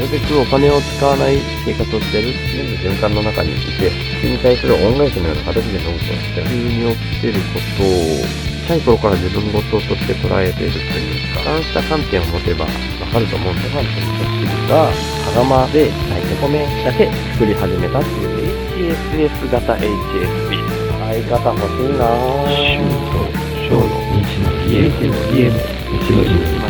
るべくお金を使わない生活をしてる、全部循環の中にいて、それに対する恩返しのような形で飲むと、普通に起きてることを、小さい頃から自分事として捉えているというか、そうした観点を持てばわかると思うんで、ファンという人が、羽釜で炊いて米だけ作り始めたっていう HSS 型 HSP。相方欲しいなぁ。と小の日の家っていう家の日の日今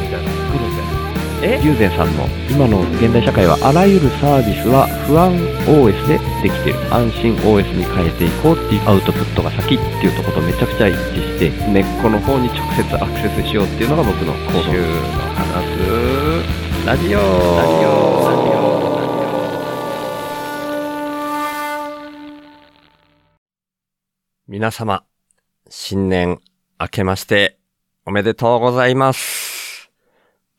友禅さんの今の現代社会はあらゆるサービスは不安 OS でできてる。安心 OS に変えていこうっていうアウトプットが先っていうとことめちゃくちゃ一致して根っこの方に直接アクセスしようっていうのが僕の行動。週の話。すラジオラジオラジオ。皆様新年明けましておめでとうございます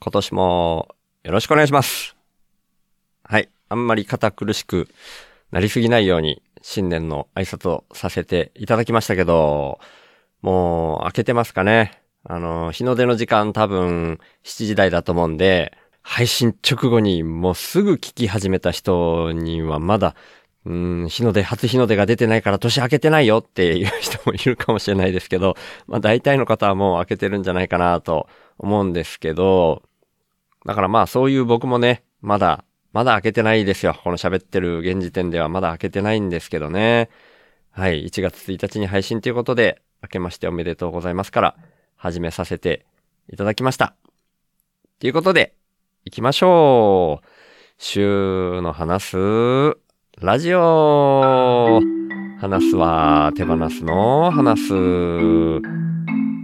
今年もよろしくお願いします。はい。あんまり堅苦しくなりすぎないように新年の挨拶をさせていただきましたけど、もう明けてますかね。あの、日の出の時間多分7時台だと思うんで、配信直後にもうすぐ聞き始めた人にはまだ、うん、日の出、初日の出が出てないから年明けてないよっていう人もいるかもしれないですけど、まあ大体の方はもう明けてるんじゃないかなと思うんですけど、だからまあそういう僕もね、まだ、まだ開けてないですよ。この喋ってる現時点ではまだ開けてないんですけどね。はい。1月1日に配信ということで、明けましておめでとうございますから、始めさせていただきました。ということで、行きましょう。週の話す、ラジオ話すは手放すの話す。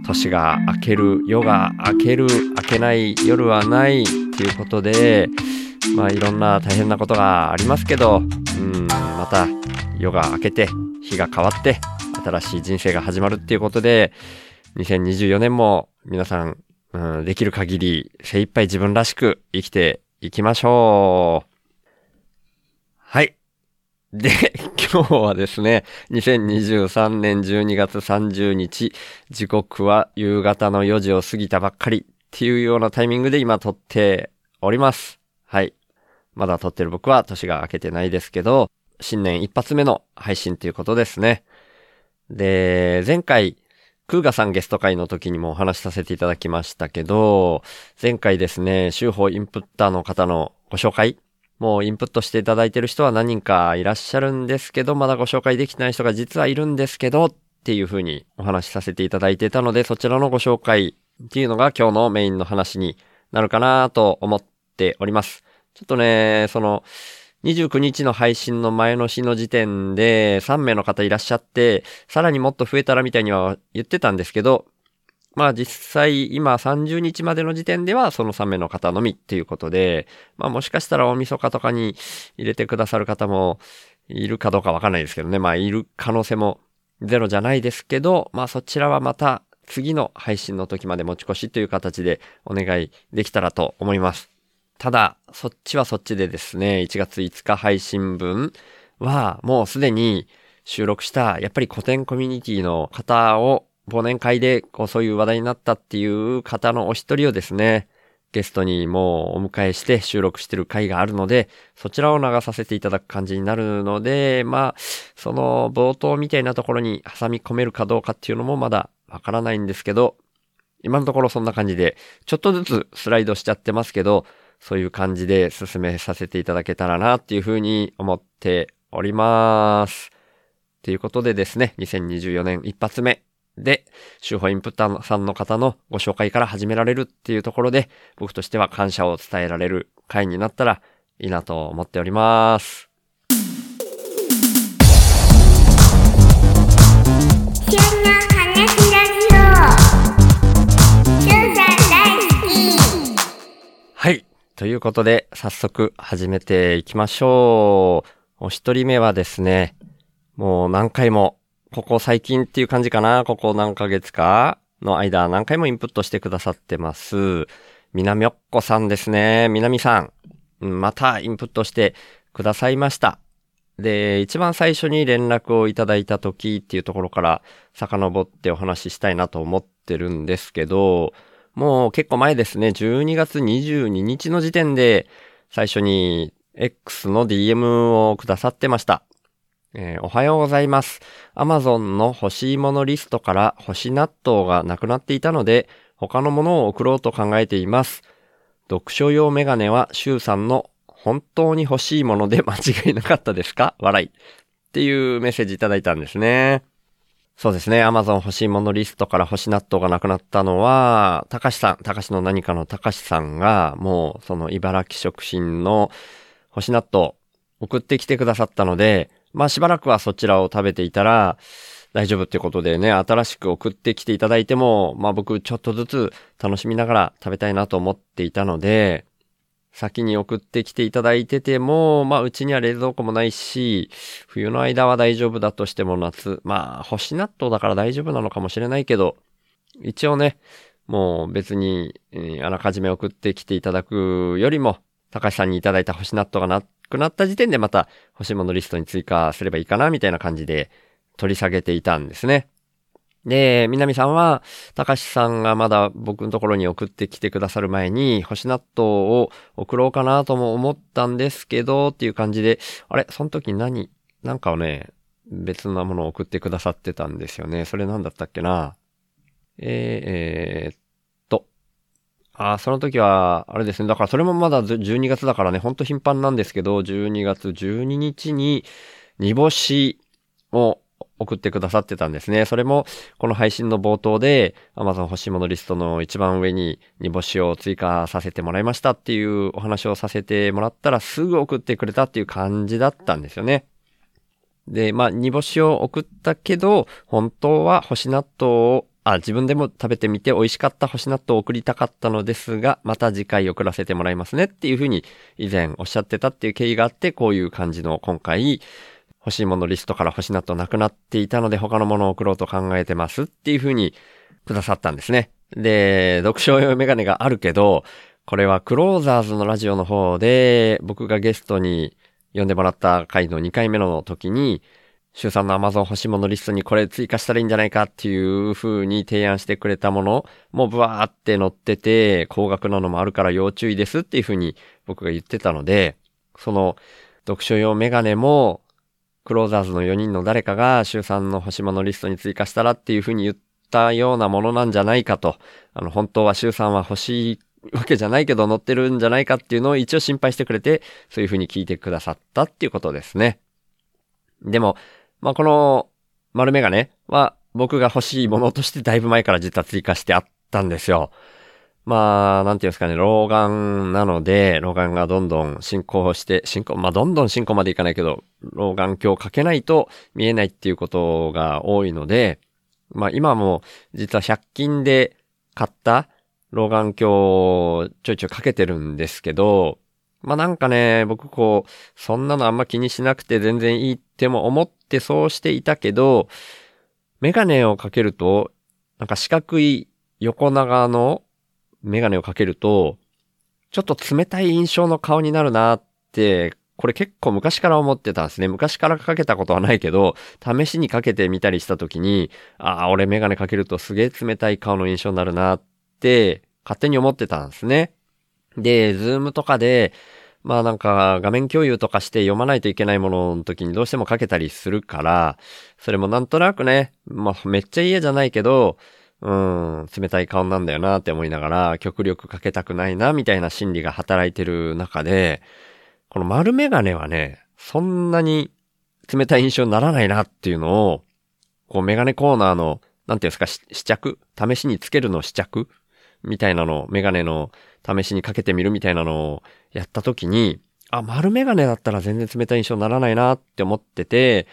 年が明ける、夜が明ける、明けない、夜はないっていうことで、まあいろんな大変なことがありますけど、うん、また夜が明けて、日が変わって、新しい人生が始まるっていうことで、2024年も皆さん、うん、できる限り精一杯自分らしく生きていきましょう。で、今日はですね、2023年12月30日、時刻は夕方の4時を過ぎたばっかりっていうようなタイミングで今撮っております。はい。まだ撮ってる僕は年が明けてないですけど、新年一発目の配信ということですね。で、前回、クーガさんゲスト会の時にもお話しさせていただきましたけど、前回ですね、週報インプッターの方のご紹介もうインプットしていただいてる人は何人かいらっしゃるんですけど、まだご紹介できてない人が実はいるんですけど、っていう風にお話しさせていただいてたので、そちらのご紹介っていうのが今日のメインの話になるかなと思っております。ちょっとね、その、29日の配信の前の日の時点で3名の方いらっしゃって、さらにもっと増えたらみたいには言ってたんですけど、まあ実際今30日までの時点ではその3名の方のみっていうことで、まあもしかしたら大晦日とかに入れてくださる方もいるかどうかわかんないですけどね。まあいる可能性もゼロじゃないですけど、まあそちらはまた次の配信の時まで持ち越しという形でお願いできたらと思います。ただ、そっちはそっちでですね、1月5日配信分はもうすでに収録した、やっぱり古典コミュニティの方を忘年会でこうそういう話題になったっていう方のお一人をですね、ゲストにもうお迎えして収録してる回があるので、そちらを流させていただく感じになるので、まあ、その冒頭みたいなところに挟み込めるかどうかっていうのもまだわからないんですけど、今のところそんな感じで、ちょっとずつスライドしちゃってますけど、そういう感じで進めさせていただけたらなっていうふうに思っております。ということでですね、2024年一発目で、週報インプッターさんの方のご紹介から始められるっていうところで、僕としては感謝を伝えられる回になったらいいなと思っております。はい。ということで、早速始めていきましょう。お一人目はですね、もう何回も、ここ最近っていう感じかな、ここ何ヶ月か？の間、何回もインプットしてくださってます。みなっこさんですね。みなみさん。うんまたインプットしてくださいました。で、一番最初に連絡をいただいた時っていうところから遡ってお話ししたいなと思ってるんですけど、もう結構前ですね、12月22日の時点で最初に X の DM をくださってました。えーおはようございます。Amazon の欲しいものリストから干し納豆がなくなっていたので、他のものを送ろうと考えています。読書用メガネはシュウさんの本当に欲しいもので間違いなかったですか？笑い。っていうメッセージいただいたんですね。そうですね。Amazon 欲しいものリストから星納豆がなくなったのは、たかしさん、たかしの何かのたかしさんが、もうその茨城食品の星納豆送ってきてくださったので、まあしばらくはそちらを食べていたら大丈夫ってことでね、新しく送ってきていただいても、まあ僕ちょっとずつ楽しみながら食べたいなと思っていたので、先に送ってきていただいてても、まあうちには冷蔵庫もないし、冬の間は大丈夫だとしても夏、まあ星納豆だから大丈夫なのかもしれないけど、一応ね、もう別に、えーあらかじめ送ってきていただくよりも、高橋さんにいただいた星納豆がなくなった時点でまた欲しいものリストに追加すればいいかな、みたいな感じで取り下げていたんですね。で、南さんは、高橋さんがまだ僕のところに送ってきてくださる前に、星納豆を送ろうかなとも思ったんですけど、っていう感じで、あれその時何なんかをね、別なものを送ってくださってたんですよね。それなんだったっけな？えー、えーっ。あー、その時は、あれですね。だからそれもまだ12月だからね、ほんと頻繁なんですけど、12月12日に煮干しを送ってくださってたんですね。それも、この配信の冒頭で、Amazon 欲しいものリストの一番上に煮干しを追加させてもらいましたっていうお話をさせてもらったらすぐ送ってくれたっていう感じだったんですよね。で、まあ、煮干しを送ったけど、本当は干し納豆を、あ、自分でも食べてみて美味しかった干し納豆を送りたかったのですが、また次回送らせてもらいますねっていうふうに以前おっしゃってたっていう経緯があって、こういう感じの今回、欲しいものリストから欲しい納豆なくなっていたので他のものを送ろうと考えてますっていう風にくださったんですね。で、読書用メガネがあるけど、これはクローザーズのラジオの方で僕がゲストに呼んでもらった回の2回目の時に、週さんの Amazon 欲しいものリストにこれ追加したらいいんじゃないかっていう風に提案してくれたものもブワーって載ってて、高額なのもあるから要注意ですっていう風に僕が言ってたので、その読書用メガネもクローザーズの4人の誰かが、週3の星物リストに追加したらっていう風に言ったようなものなんじゃないかと。あの、本当は週3は欲しいわけじゃないけど載ってるんじゃないかっていうのを一応心配してくれて、そういう風に聞いてくださったっていうことですね。でも、まあ、この丸メガネは僕が欲しいものとしてだいぶ前から実は追加してあったんですよ。まあ、なんていうんですかね、老眼なので、老眼がどんどん進行して、進行、まあどんどん進行までいかないけど、老眼鏡をかけないと見えないっていうことが多いので、まあ今も実は100均で買った老眼鏡をちょいちょいかけてるんですけど、まあなんかね、僕こう、そんなのあんま気にしなくて全然いいっても思ってそうしていたけど、メガネをかけると、なんか四角い横長のメガネをかけると、ちょっと冷たい印象の顔になるなって、これ結構昔から思ってたんですね。昔からかけたことはないけど、試しにかけてみたりした時に、ああ、俺メガネかけるとすげえ冷たい顔の印象になるなって、勝手に思ってたんですね。で、ズームとかで、まあなんか画面共有とかして読まないといけないものの時にどうしてもかけたりするから、それもなんとなくね、まあめっちゃ嫌じゃないけど、うん、冷たい顔なんだよなって思いながら、極力かけたくないなみたいな心理が働いてる中で、この丸メガネはね、そんなに冷たい印象にならないなっていうのを、こうメガネコーナーの、なんていうんですか、試着試しにつけるの試着みたいなの、メガネの試しにかけてみるみたいなのをやった時に、あ、丸メガネだったら全然冷たい印象にならないなって思ってて、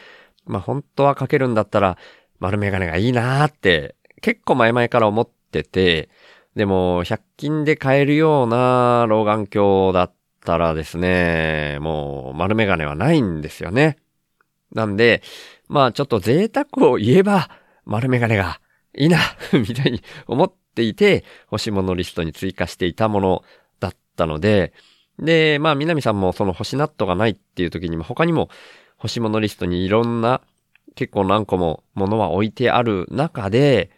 まあ本当はかけるんだったら丸メガネがいいなって結構前々から思ってて、でも100均で買えるような老眼鏡だったらですね、もう丸メガネはないんですよね。なんで、まあちょっと贅沢を言えば丸メガネがいいな みたいに思ってていて欲しいものリストに追加していたものだったので、で、まあ、南さんもその星ナットがないっていう時にも他にも欲しいものリストにいろんな結構何個も物は置いてある中で、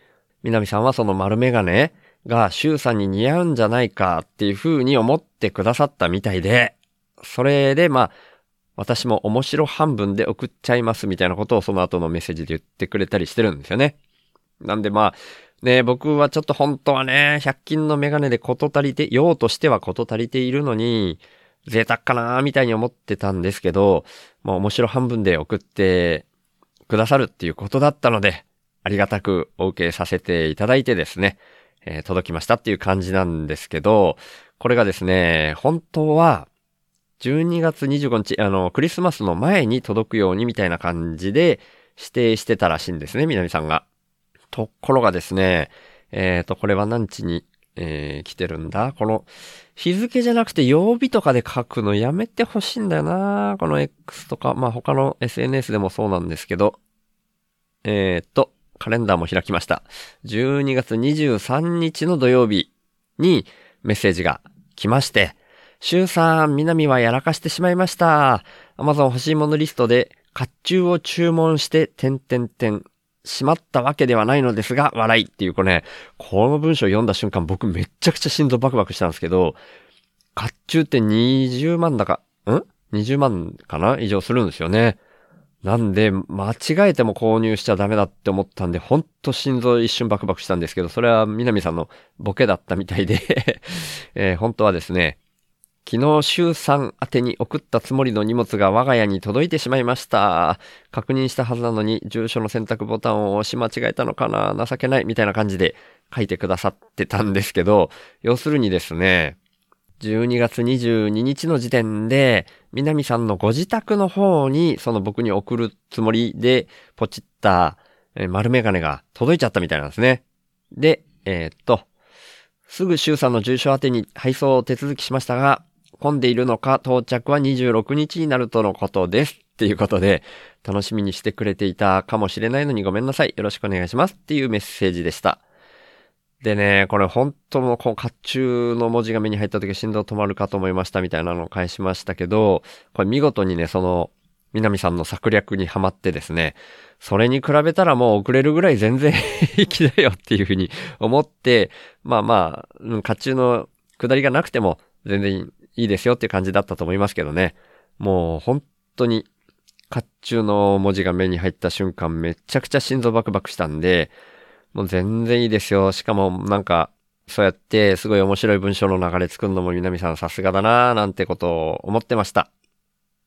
南さんはその丸メガネがシュウさんに似合うんじゃないかっていう風に思ってくださったみたいで、それでまあ、私も面白半分で送っちゃいますみたいなことをその後のメッセージで言ってくれたりしてるんですよね。なんでまあ、ね僕はちょっと本当はね、100均のメガネでこと足りて、用としてはこと足りているのに、贅沢かなーみたいに思ってたんですけど、まあ面白半分で送ってくださるっていうことだったので、ありがたくお受けさせていただいてですね、えー、届きましたっていう感じなんですけど、これがですね、本当は、12月25日、あの、クリスマスの前に届くようにみたいな感じで指定してたらしいんですね、南さんが。ところがですね、えっ、ー、と、これは何日に、えー、来てるんだ？この、日付じゃなくて曜日とかで書くのやめてほしいんだよな。この X とか、まあ、他の SNS でもそうなんですけど、えっ、ー、と、カレンダーも開きました。12月23日の土曜日にメッセージが来まして、シュウさん、南はやらかしてしまいました。Amazon 欲しいものリストで、甲冑を注文して、点々点、しまったわけではないのですが、笑いっていうこれね、この文章を読んだ瞬間僕めっちゃくちゃ心臓バクバクしたんですけど、甲冑って20万だか、ん ?20 万かな？以上するんですよね。なんで、間違えても購入しちゃダメだって思ったんで、ほんと心臓一瞬バクバクしたんですけど、それは南さんのボケだったみたいで えー、本当はですね、昨日週3宛てに送ったつもりの荷物が我が家に届いてしまいました。確認したはずなのに住所の選択ボタンを押し間違えたのかな情けないみたいな感じで書いてくださってたんですけど、要するにですね、12月22日の時点で、南さんのご自宅の方にその僕に送るつもりでポチった丸メガネが届いちゃったみたいなんですね。で、えー、っと、すぐ周さんの住所宛てに配送を手続きしましたが、混んでいるのか到着は26日になるとのことです。っていうことで、楽しみにしてくれていたかもしれないのにごめんなさい。よろしくお願いします。っていうメッセージでした。でね、これ本当のこう、甲冑の文字が目に入った時心臓止まるかと思いましたみたいなのを返しましたけど、これ見事にね、その、南さんの策略にはまってですね、それに比べたらもう遅れるぐらい全然平気だよっていうふうに思って、まあまあ、甲冑の下りがなくても全然いいですよっていう感じだったと思いますけどね。もう本当に、甲冑の文字が目に入った瞬間めちゃくちゃ心臓バクバクしたんで、もう全然いいですよ。しかもなんか、そうやってすごい面白い文章の流れ作るのも南さんさすがだなーなんてことを思ってました。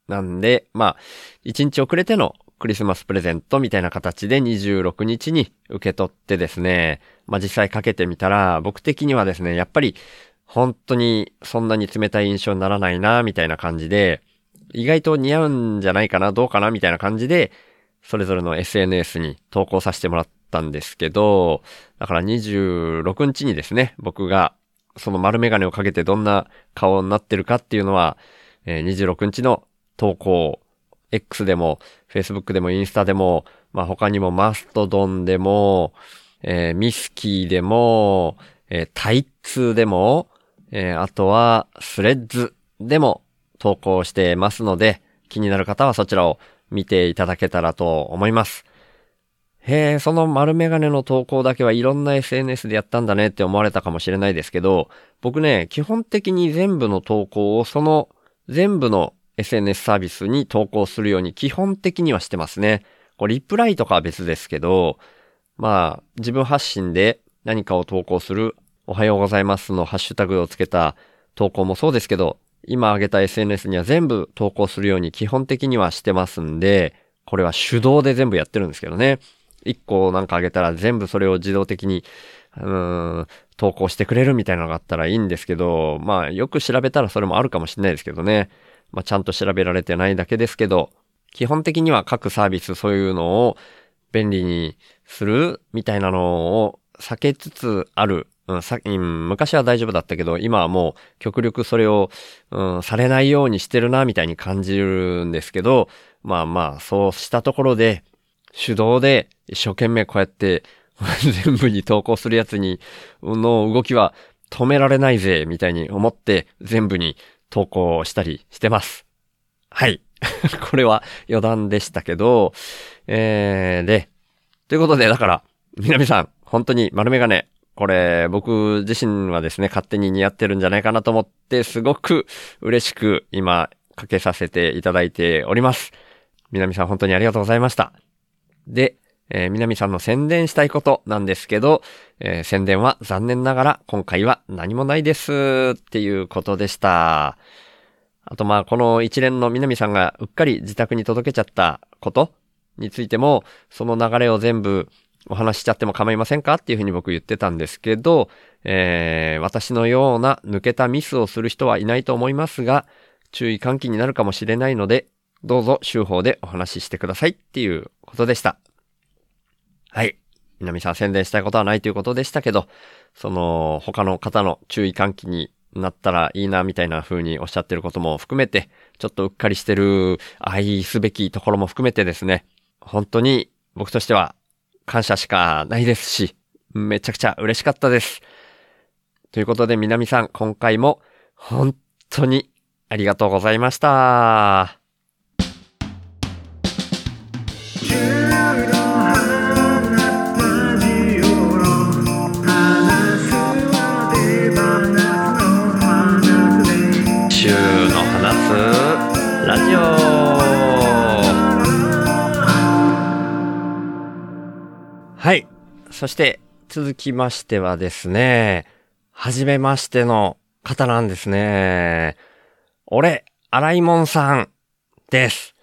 なんで、まあ、一日遅れてのクリスマスプレゼントみたいな形で26日に受け取ってですね、まあ実際かけてみたら、僕的にはですね、やっぱり本当にそんなに冷たい印象にならないな、みたいな感じで、意外と似合うんじゃないかな、どうかな、みたいな感じで、それぞれの SNS に投稿させてもらったんですけど、だから26日にですね、僕がその丸メガネをかけてどんな顔になってるかっていうのは、えー、26日の投稿、X でも、Facebook でも、インスタでも、まあ他にもマストドンでも、えー、ミスキーでも、えー、タイツでも、えー、あとは、スレッズでも投稿してますので、気になる方はそちらを見ていただけたらと思います。へえ、その丸メガネの投稿だけはいろんな SNS でやったんだねって思われたかもしれないですけど、僕ね、基本的に全部の投稿をその全部の SNS サービスに投稿するように基本的にはしてますね。これリプライとかは別ですけど、まあ、自分発信で何かを投稿するおはようございますのハッシュタグをつけた投稿もそうですけど、今挙げた SNS には全部投稿するように基本的にはしてますんで、これは手動で全部やってるんですけどね。一個なんかあげたら全部それを自動的に、うーん、投稿してくれるみたいなのがあったらいいんですけど、まあよく調べたらそれもあるかもしれないですけどね。まあちゃんと調べられてないだけですけど、基本的には各サービスそういうのを便利にするみたいなのを避けつつある。うん、さうん昔は大丈夫だったけど、今はもう極力それを、うん、されないようにしてるな、みたいに感じるんですけど、まあまあ、そうしたところで、手動で一生懸命こうやって 全部に投稿するやつに、の動きは止められないぜ、みたいに思って全部に投稿したりしてます。はい。これは余談でしたけど、えー、で、ということで、だから、南さん、本当に丸メガネ、これ、僕自身はですね、勝手に似合ってるんじゃないかなと思って、すごく嬉しく今、かけさせていただいております。南さん、本当にありがとうございました。で、えー南さんの宣伝したいことなんですけど、えー宣伝は残念ながら今回は何もないですっていうことでした。あとまあこの一連の南さんがうっかり自宅に届けちゃったことについても、その流れを全部お話しちゃっても構いませんか？っていうふうに僕言ってたんですけど、えー私のような抜けたミスをする人はいないと思いますが、注意喚起になるかもしれないので、どうぞ週報でお話ししてくださいっていうことでした。はい。南さん宣伝したいことはないということでしたけど、その他の方の注意喚起になったらいいなみたいな風におっしゃってることも含めて、ちょっとうっかりしてる愛すべきところも含めてですね、本当に僕としては感謝しかないですし、めちゃくちゃ嬉しかったです。ということで南さん、今回も本当にありがとうございました。そして続きましてはですね、はじめましての方なんですね。俺、荒井門さんです。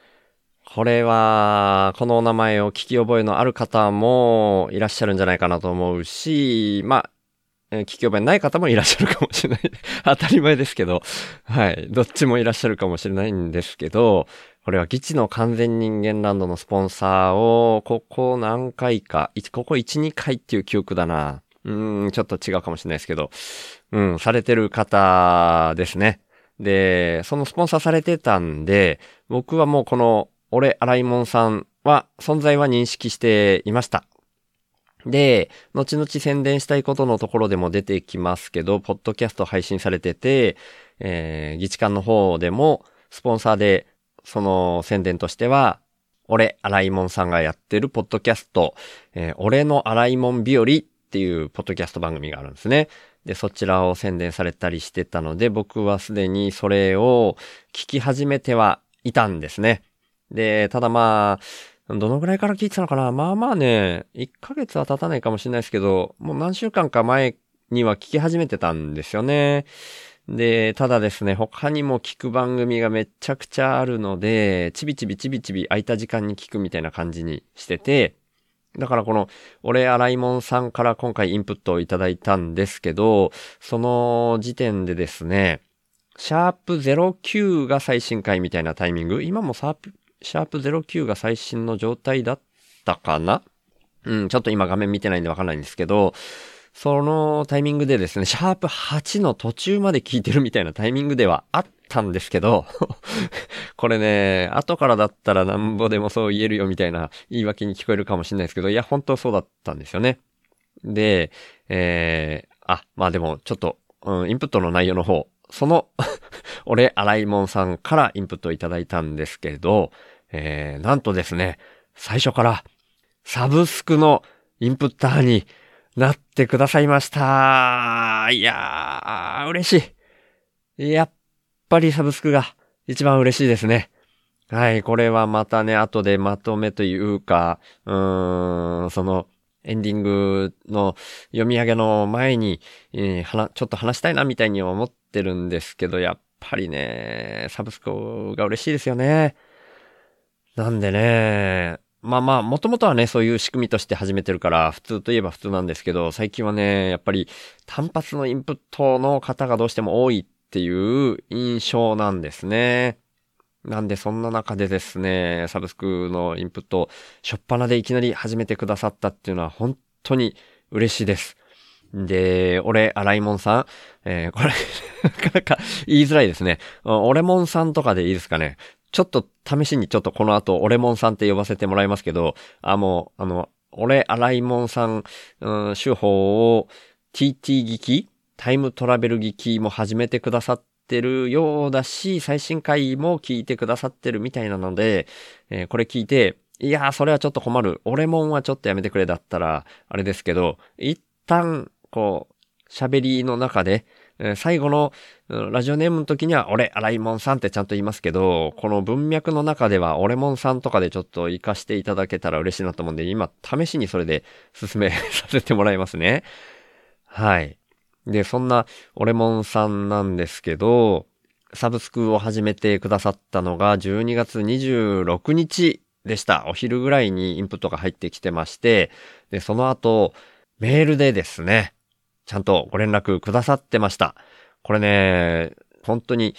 これは、このお名前を聞き覚えのある方もいらっしゃるんじゃないかなと思うし、まあ、聞き覚えない方もいらっしゃるかもしれない。当たり前ですけど、はい。どっちもいらっしゃるかもしれないんですけど、これはギチの完全人間ランドのスポンサーを、ここ何回か、ここ1、2回っていう記憶だな。うん、ちょっと違うかもしれないですけど、うん、されてる方ですね。で、そのスポンサーされてたんで、僕はもうこの、俺、荒井門さんは、存在は認識していました。で、後々宣伝したいことのところでも出てきますけど、ポッドキャスト配信されてて、えー、議事館の方でも、スポンサーで、その宣伝としては、俺、荒井門さんがやってるポッドキャスト、えー俺の荒井門日和っていうポッドキャスト番組があるんですね。で、そちらを宣伝されたりしてたので、僕はすでにそれを聞き始めてはいたんですね。で、ただまあ、どのぐらいから聞いてたのかなまあまあね、1ヶ月は経たないかもしれないですけど、もう何週間か前には聞き始めてたんですよね。で、ただですね、他にも聞く番組がめちゃくちゃあるので、ちびちびちびちび空いた時間に聞くみたいな感じにしてて、だからこの、俺、荒井門さんから今回インプットをいただいたんですけど、その時点でですね、シャープ09が最新回みたいなタイミング、今もサープ、シャープ09が最新の状態だったかな？うん、ちょっと今画面見てないんでわかんないんですけど、そのタイミングでですね、シャープ8の途中まで聞いてるみたいなタイミングではあったんですけど、これね、後からだったらなんぼでもそう言えるよみたいな言い訳に聞こえるかもしれないですけど、いや、本当そうだったんですよね。で、えー、あ、まあでも、ちょっと、うん、インプットの内容の方、その、俺、荒井門さんからインプットいただいたんですけど、えー、なんとですね、最初から、サブスクのインプッターになってくださいました。いやー、嬉しい。やっぱりサブスクが一番嬉しいですね。はい、これはまたね、後でまとめというか、うーん、その、エンディングの読み上げの前に、えーはなちょっと話したいなみたいに思ってるんですけど、やっぱりね、サブスクが嬉しいですよね。なんでね、まあまあ、もともとはね、そういう仕組みとして始めてるから、普通といえば普通なんですけど、最近はね、やっぱり単発のインプットの方がどうしても多いっていう印象なんですね。なんで、そんな中でですね、サブスクのインプット、しょっぱなでいきなり始めてくださったっていうのは本当に嬉しいです。で、俺、洗いもんさん、えーこれ、なかなか言いづらいですね。俺もんさんとかでいいですかね？ちょっと試しにちょっとこの後、俺もんさんって呼ばせてもらいますけど、あ、もう、あの、俺、洗いもんさん、うん、手法を TT 聞きタイムトラベル聞きも始めてくださってるようだし、最新回も聞いてくださってるみたいなので、えーこれ聞いて、いやー、それはちょっと困る。俺もんはちょっとやめてくれだったら、あれですけど、一旦、こう、喋りの中で、最後の、ラジオネームの時には、俺、洗いもんさんってちゃんと言いますけど、この文脈の中では、俺もんさんとかでちょっと活かしていただけたら嬉しいなと思うんで、今、試しにそれで進めさせてもらいますね。はい。で、そんな、俺もんさんなんですけど、サブスクを始めてくださったのが12月26日でした。お昼ぐらいにインプットが入ってきてまして、で、その後、メールでですね、ちゃんとご連絡くださってました。これね、本当に、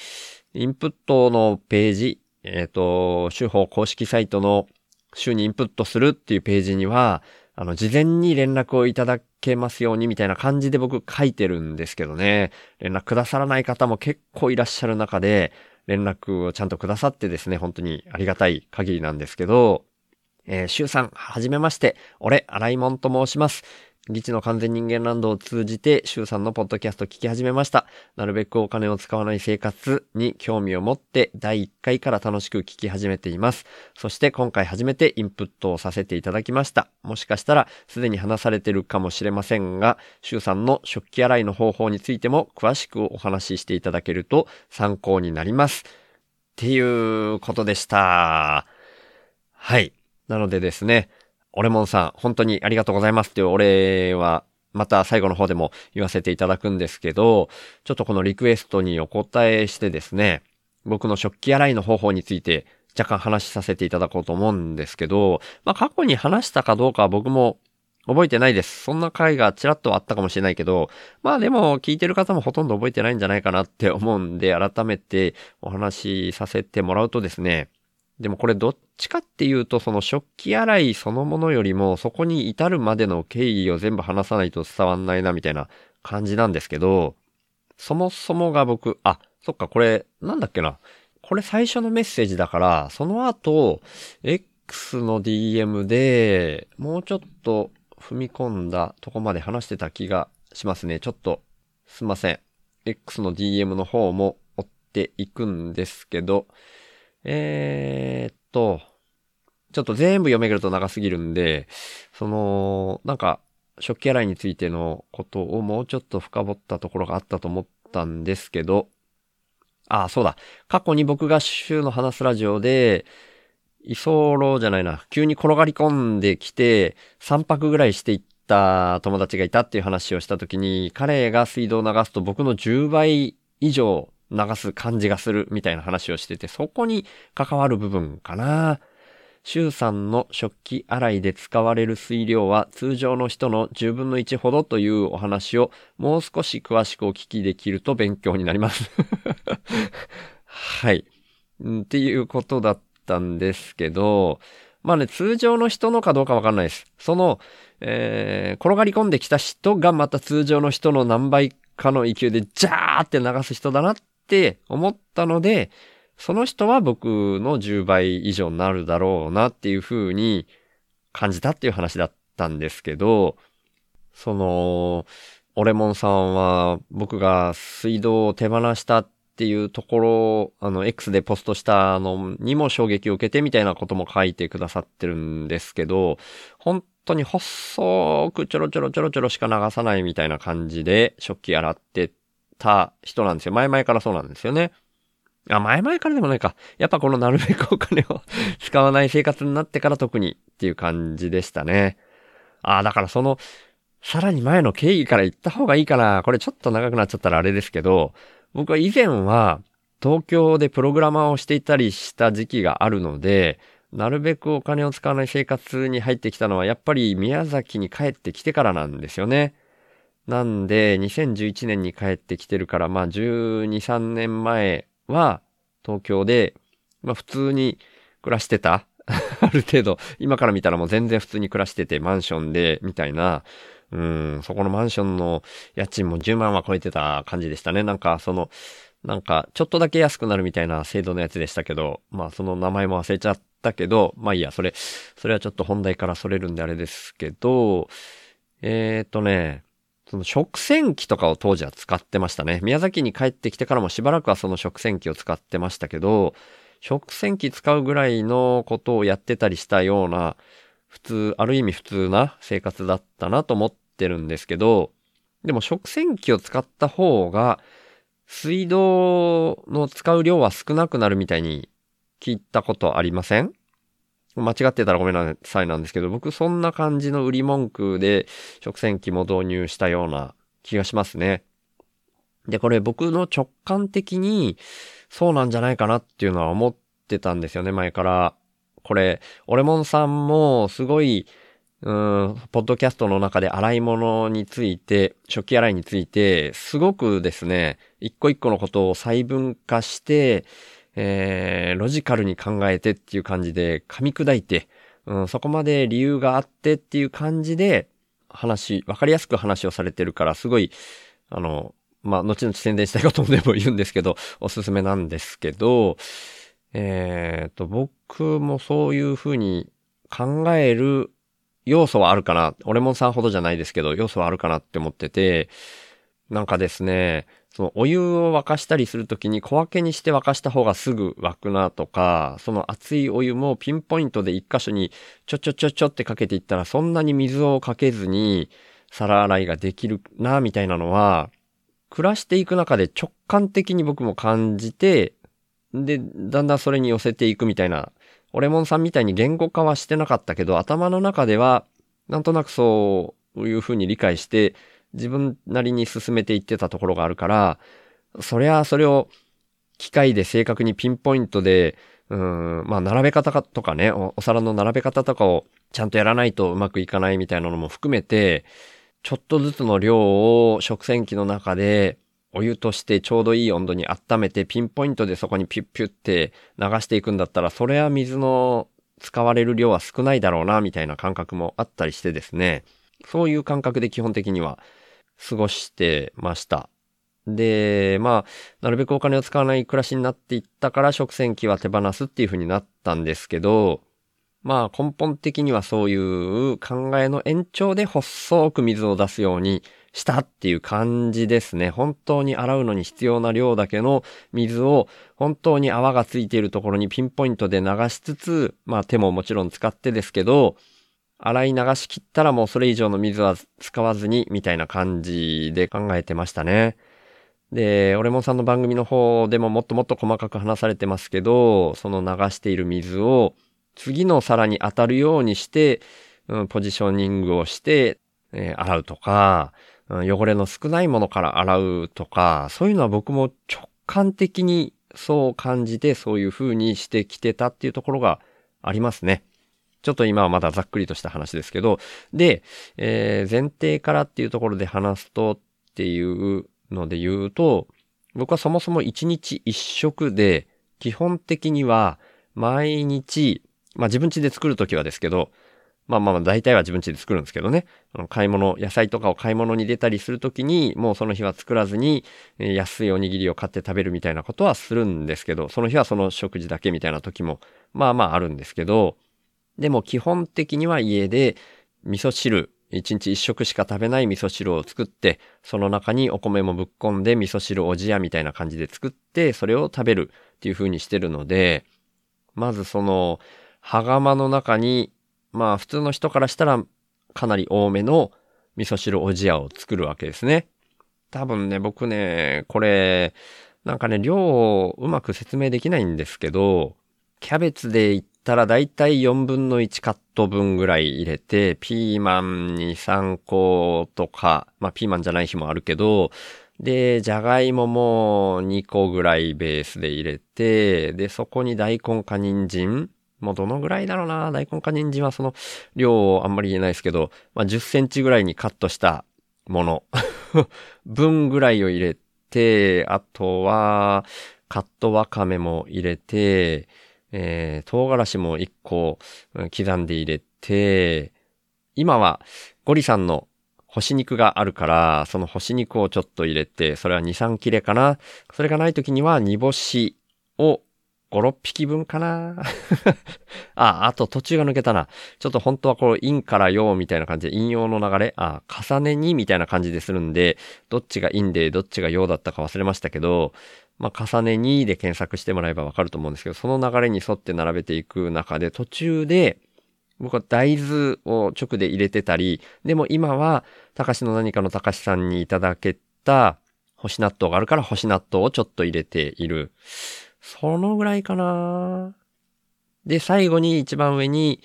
インプットのページ、えっ、と、手法公式サイトの週にインプットするっていうページには、あの、事前に連絡をいただけますようにみたいな感じで僕書いてるんですけどね、連絡くださらない方も結構いらっしゃる中で、連絡をちゃんとくださってですね、本当にありがたい限りなんですけど、えー、シュウさん、はじめまして。俺、荒井門と申します。ギチの完全人間ランドを通じて、シュウさんのポッドキャスト聞き始めました。なるべくお金を使わない生活に興味を持って、第1回から楽しく聞き始めています。そして今回初めてインプットをさせていただきました。もしかしたら、すでに話されてるかもしれませんが、シュウさんの食器洗いの方法についても詳しくお話ししていただけると参考になります。っていうことでした。はい。なのでですね、オレモンさん、本当にありがとうございますっていうお礼は、また最後の方でも言わせていただくんですけど、ちょっとこのリクエストにお答えしてですね、僕の食器洗いの方法について若干話しさせていただこうと思うんですけど、まあ過去に話したかどうかは僕も覚えてないです。そんな回がちらっとあったかもしれないけど、まあでも聞いてる方もほとんど覚えてないんじゃないかなって思うんで、改めてお話しさせてもらうとですね、でもこれどっちかっていうと、その食器洗いそのものよりも、そこに至るまでの経緯を全部話さないと伝わんないなみたいな感じなんですけど、そもそもが僕、あ、そっか、これ、なんだっけな。これ最初のメッセージだから、その後、X の DM で、もうちょっと踏み込んだとこまで話してた気がしますね。ちょっと、すいません。X の DM の方も追っていくんですけど、えーっと、ちょっと全部読めると長すぎるんで、その、なんか、食器洗いについてのことをもうちょっと深掘ったところがあったと思ったんですけど、あ、そうだ。過去に僕が週の話すラジオで、居候じゃないな、急に転がり込んできて、3泊ぐらいしていった友達がいたっていう話をしたときに、彼が水道を流すと僕の10倍以上流す感じがするみたいな話をしてて、そこに関わる部分かな。周さんの食器洗いで使われる水量は通常の人の10分の1ほどというお話をもう少し詳しくお聞きできると勉強になります。はい。っていうことだったんですけど、まあね、通常の人のかどうかわかんないです。その、えー、転がり込んできた人がまた通常の人の何倍かの勢いでジャーって流す人だなっって思ったので、その人は僕の10倍以上になるだろうなっていう風に感じたっていう話だったんですけど、その、オレモンさんは僕が水道を手放したっていうところを、あの、X でポストしたのにも衝撃を受けてみたいなことも書いてくださってるんですけど、本当に細くちょろちょろちょろちょろしか流さないみたいな感じで食器洗ってた人なんですよ。前々からそうなんですよね。あ、前々からでもないか。やっぱこのなるべくお金を使わない生活になってから特にっていう感じでしたね。あ、だからその、さらに前の経緯から言った方がいいかな。これちょっと長くなっちゃったらあれですけど、僕は以前は東京でプログラマーをしていたりした時期があるので、なるべくお金を使わない生活に入ってきたのは、やっぱり宮崎に帰ってきてからなんですよね。なんで、2011年に帰ってきてるから、まあ、12、3年前は、東京で、まあ、普通に暮らしてた。ある程度、今から見たらもう全然普通に暮らしてて、マンションで、みたいな、うん、そこのマンションの家賃も10万は超えてた感じでしたね。なんか、その、なんか、ちょっとだけ安くなるみたいな制度のやつでしたけど、まあ、その名前も忘れちゃったけど、まあいいや、それ、それはちょっと本題からそれるんであれですけど、えーとね、その食洗機とかを当時は使ってましたね。宮崎に帰ってきてからもしばらくはその食洗機を使ってましたけど、食洗機使うぐらいのことをやってたりしたような、普通、ある意味普通な生活だったなと思ってるんですけど、でも食洗機を使った方が、水道の使う量は少なくなるみたいに聞いたことありません？間違ってたらごめんなさいなんですけど、僕そんな感じの売り文句で食洗機も導入したような気がしますね。で、これ僕の直感的にそうなんじゃないかなっていうのは思ってたんですよね、前から。これ、オレモンさんもすごい、うん、ポッドキャストの中で洗い物について、食器洗いについて、すごくですね、一個一個のことを細分化して、えー、ロジカルに考えてっていう感じで噛み砕いて、うん、そこまで理由があってっていう感じで話、わかりやすく話をされてるから、すごい、あの、まあ、後々宣伝したいこともでも言うんですけど、おすすめなんですけど、えーと、僕もそういうふうに考える要素はあるかな。俺もさんほどじゃないですけど、要素はあるかなって思ってて、なんかですね、そのお湯を沸かしたりするときに小分けにして沸かした方がすぐ沸くなとか、その熱いお湯もピンポイントで一箇所にちょちょちょちょってかけていったらそんなに水をかけずに皿洗いができるなみたいなのは、暮らしていく中で直感的に僕も感じて、で、だんだんそれに寄せていくみたいな、オレモンさんみたいに言語化はしてなかったけど、頭の中では、なんとなくそういうふうに理解して、自分なりに進めていってたところがあるから、そりゃそれを機械で正確にピンポイントで、うん、まあ並べ方とかねお、お皿の並べ方とかをちゃんとやらないとうまくいかないみたいなのも含めて、ちょっとずつの量を食洗機の中でお湯としてちょうどいい温度に温めてピンポイントでそこにピュッピュって流していくんだったら、それは水の使われる量は少ないだろうな、みたいな感覚もあったりしてですね。そういう感覚で基本的には過ごしてました。で、まあ、なるべくお金を使わない暮らしになっていったから食洗機は手放すっていう風になったんですけど、まあ根本的にはそういう考えの延長で細く水を出すようにしたっていう感じですね。本当に洗うのに必要な量だけの水を本当に泡がついているところにピンポイントで流しつつ、まあ手ももちろん使ってですけど、洗い流し切ったらもうそれ以上の水は使わずにみたいな感じで考えてましたね。で、オレモンさんの番組の方でももっともっと細かく話されてますけど、その流している水を次の皿に当たるようにして、うん、ポジショニングをして、えー洗うとか、うん汚れの少ないものから洗うとか、そういうのは僕も直感的にそう感じてそういう風にしてきてたっていうところがありますね。ちょっと今はまだざっくりとした話ですけど、で、えー前提からっていうところで話すとっていうので言うと、僕はそもそも一日一食で、基本的には毎日、まあ自分家で作るときはですけど、まあまあまあ大体は自分家で作るんですけどね。あの買い物、野菜とかを買い物に出たりするときに、もうその日は作らずに、安いおにぎりを買って食べるみたいなことはするんですけど、その日はその食事だけみたいな時も、まあまああるんですけど、でも基本的には家で味噌汁、一日一食しか食べない味噌汁を作って、その中にお米もぶっ込んで味噌汁おじやみたいな感じで作って、それを食べるっていう風にしてるので、まずその、羽釜の中に、まあ普通の人からしたらかなり多めの味噌汁おじやを作るわけですね。多分ね、僕ね、これ、なんかね、量をうまく説明できないんですけど、キャベツで言ったらだいたい4分の1カット分ぐらい入れて、ピーマンに3個とか、まあピーマンじゃない日もあるけど、で、じゃがいもも2個ぐらいベースで入れて、で、そこに大根か人参もうどのぐらいだろうな。大根か人参はその量をあんまり言えないですけど、まあ、10センチぐらいにカットしたもの 分ぐらいを入れて、あとは、カットわかめも入れて、えー、唐辛子も1個刻んで入れて、今はゴリさんの干し肉があるから、その干し肉をちょっと入れて、それは2、3切れかな。それがない時には煮干しを5、6匹分かな。あ、あと途中が抜けたな。ちょっと本当はこう、陰から陽みたいな感じで、陰陽の流れ、あ、重ねにみたいな感じでするんで、どっちが陰でどっちが陽だったか忘れましたけど、まあ、重ねにで検索してもらえばわかると思うんですけど、その流れに沿って並べていく中で、途中で、僕は大豆を直で入れてたり、でも今は、高しの何かの高しさんにいただけた干し納豆があるから干し納豆をちょっと入れている。そのぐらいかなで、最後に一番上に、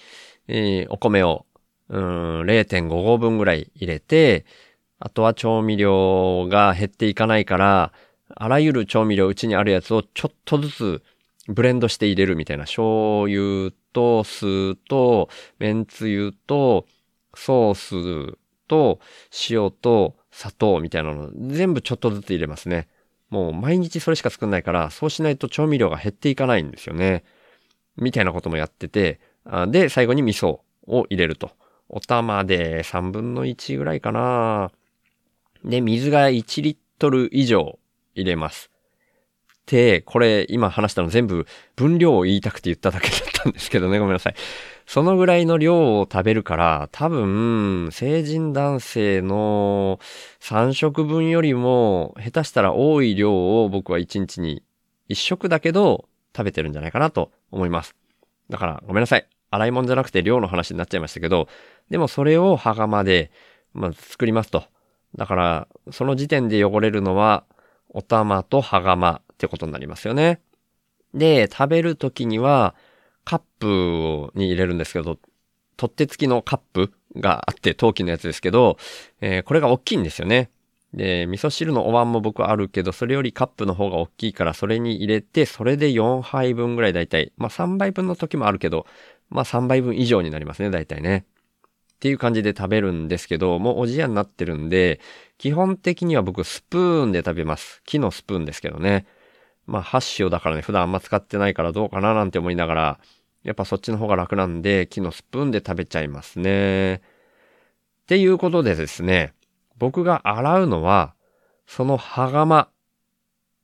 えーお米を、うーん、0.5合分ぐらい入れて、あとは調味料が減っていかないから、あらゆる調味料うちにあるやつをちょっとずつブレンドして入れるみたいな。醤油と酢と、めんつゆと、ソースと、塩と砂糖みたいなの全部ちょっとずつ入れますね。もう毎日それしか作んないから、そうしないと調味料が減っていかないんですよね。みたいなこともやってて、で、最後に味噌を入れると。お玉で3分の1ぐらいかな。で、水が1リットル以上入れます。で、これ今話したの全部分量を言いたくて言っただけだったんですけどね、ごめんなさい。そのぐらいの量を食べるから、多分、成人男性の3食分よりも、下手したら多い量を僕は1日に1食だけど食べてるんじゃないかなと思います。だから、ごめんなさい。洗い物じゃなくて量の話になっちゃいましたけど、でもそれを羽釜で、まあ、作りますと。だから、その時点で汚れるのは、お玉と羽釜ってことになりますよね。で、食べるときには、カップに入れるんですけど、取っ手付きのカップがあって、陶器のやつですけど、えーこれが大きいんですよね。で、味噌汁のお椀も僕あるけど、それよりカップの方が大きいから、それに入れて、それで4杯分ぐらいだいたい、まあ3杯分の時もあるけど、まあ3杯分以上になりますね、だいたいね。っていう感じで食べるんですけど、もうおじやになってるんで、基本的には僕スプーンで食べます。木のスプーンですけどね。まあ、箸をだからね、普段あんま使ってないからどうかななんて思いながら、やっぱそっちの方が楽なんで、木のスプーンで食べちゃいますね。っていうことでですね、僕が洗うのは、その羽釜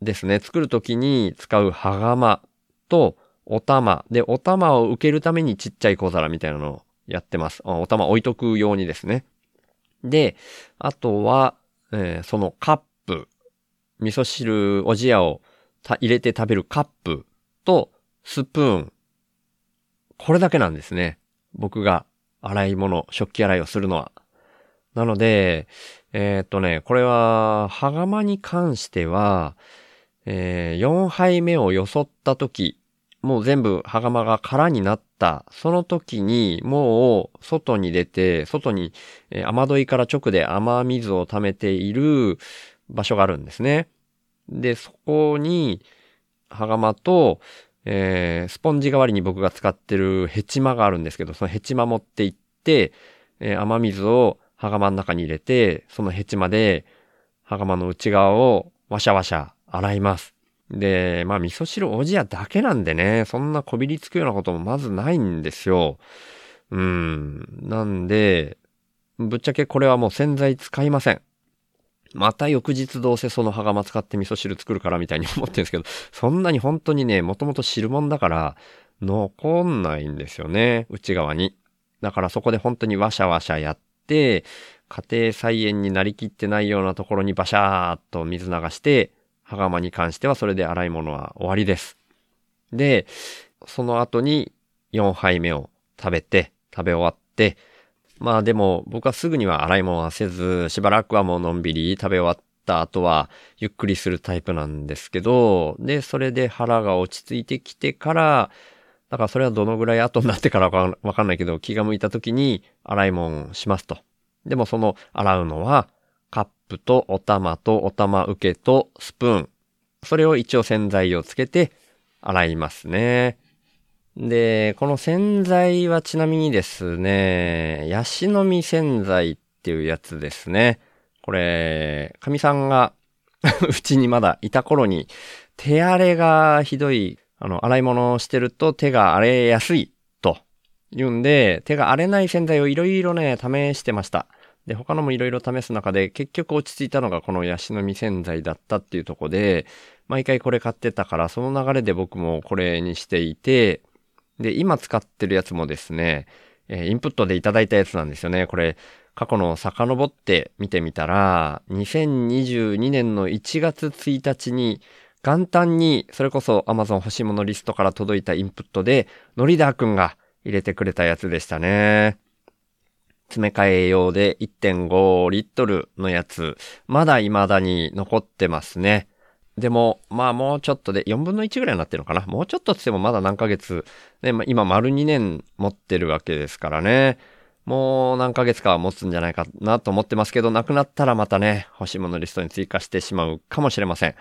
ですね。作るときに使う羽釜とお玉。で、お玉を受けるためにちっちゃい小皿みたいなのをやってます。お玉置いとくようにですね。で、あとは、えーそのカップ、味噌汁おじやを入れて食べるカップとスプーン。これだけなんですね。僕が洗い物、食器洗いをするのは。なので、えーっとね、これは、羽釜に関しては、え4杯目をよそった時、もう全部羽釜が空になった、その時にもう外に出て、外に、えー雨どいから直で雨水を溜めている場所があるんですね。で、そこに、羽釜と、えースポンジ代わりに僕が使ってるヘチマがあるんですけど、そのヘチマ持って行って、えー雨水を羽釜の中に入れて、そのヘチマで羽釜の内側をワシャワシャ洗います。で、まあ味噌汁おじやだけなんでね、そんなこびりつくようなこともまずないんですよ。うん。なんで、ぶっちゃけこれはもう洗剤使いません。また翌日どうせその羽釜使って味噌汁作るからみたいに思ってるんですけど、そんなに本当にね、もともと汁物だから、残んないんですよね、内側に。だからそこで本当にワシャワシャやって、家庭菜園になりきってないようなところにバシャーっと水流して、羽釜に関してはそれで洗い物は終わりです。で、その後に4杯目を食べて、食べ終わって、まあでも僕はすぐには洗い物はせず、しばらくはもうのんびり食べ終わった後はゆっくりするタイプなんですけど、で、それで腹が落ち着いてきてから、だからそれはどのぐらい後になってからわかんないけど、気が向いた時に洗い物をしますと。でもその洗うのは、プとお玉とお玉受けとスプーン。それを一応洗剤をつけて洗いますね。で、この洗剤はちなみにですね、ヤシの実洗剤っていうやつですね。これ、神さんが うちにまだいた頃に、手荒れがひどい、あの、洗い物をしてると手が荒れやすいと言うんで、手が荒れない洗剤をいろいろね、試してました。で、他のもいろいろ試す中で、結局落ち着いたのがこのヤシの実洗剤だったっていうとこで、毎回これ買ってたから、その流れで僕もこれにしていて、で、今使ってるやつもですね、えインプットでいただいたやつなんですよね。これ、過去の遡って見てみたら、2022年の1月1日に、元旦に、それこそ Amazon 欲しいものリストから届いたインプットで、ノリダーくんが入れてくれたやつでしたね。詰め替え用で1.5リットルのやつ、まだ未だに残ってますね。でも、まあもうちょっとで、4分の1ぐらいになってるのかな。もうちょっとつってもまだ何ヶ月、ね、まあ今丸2年持ってるわけですからね。もう何ヶ月かは持つんじゃないかなと思ってますけど、なくなったらまたね、欲しいものリストに追加してしまうかもしれません。っ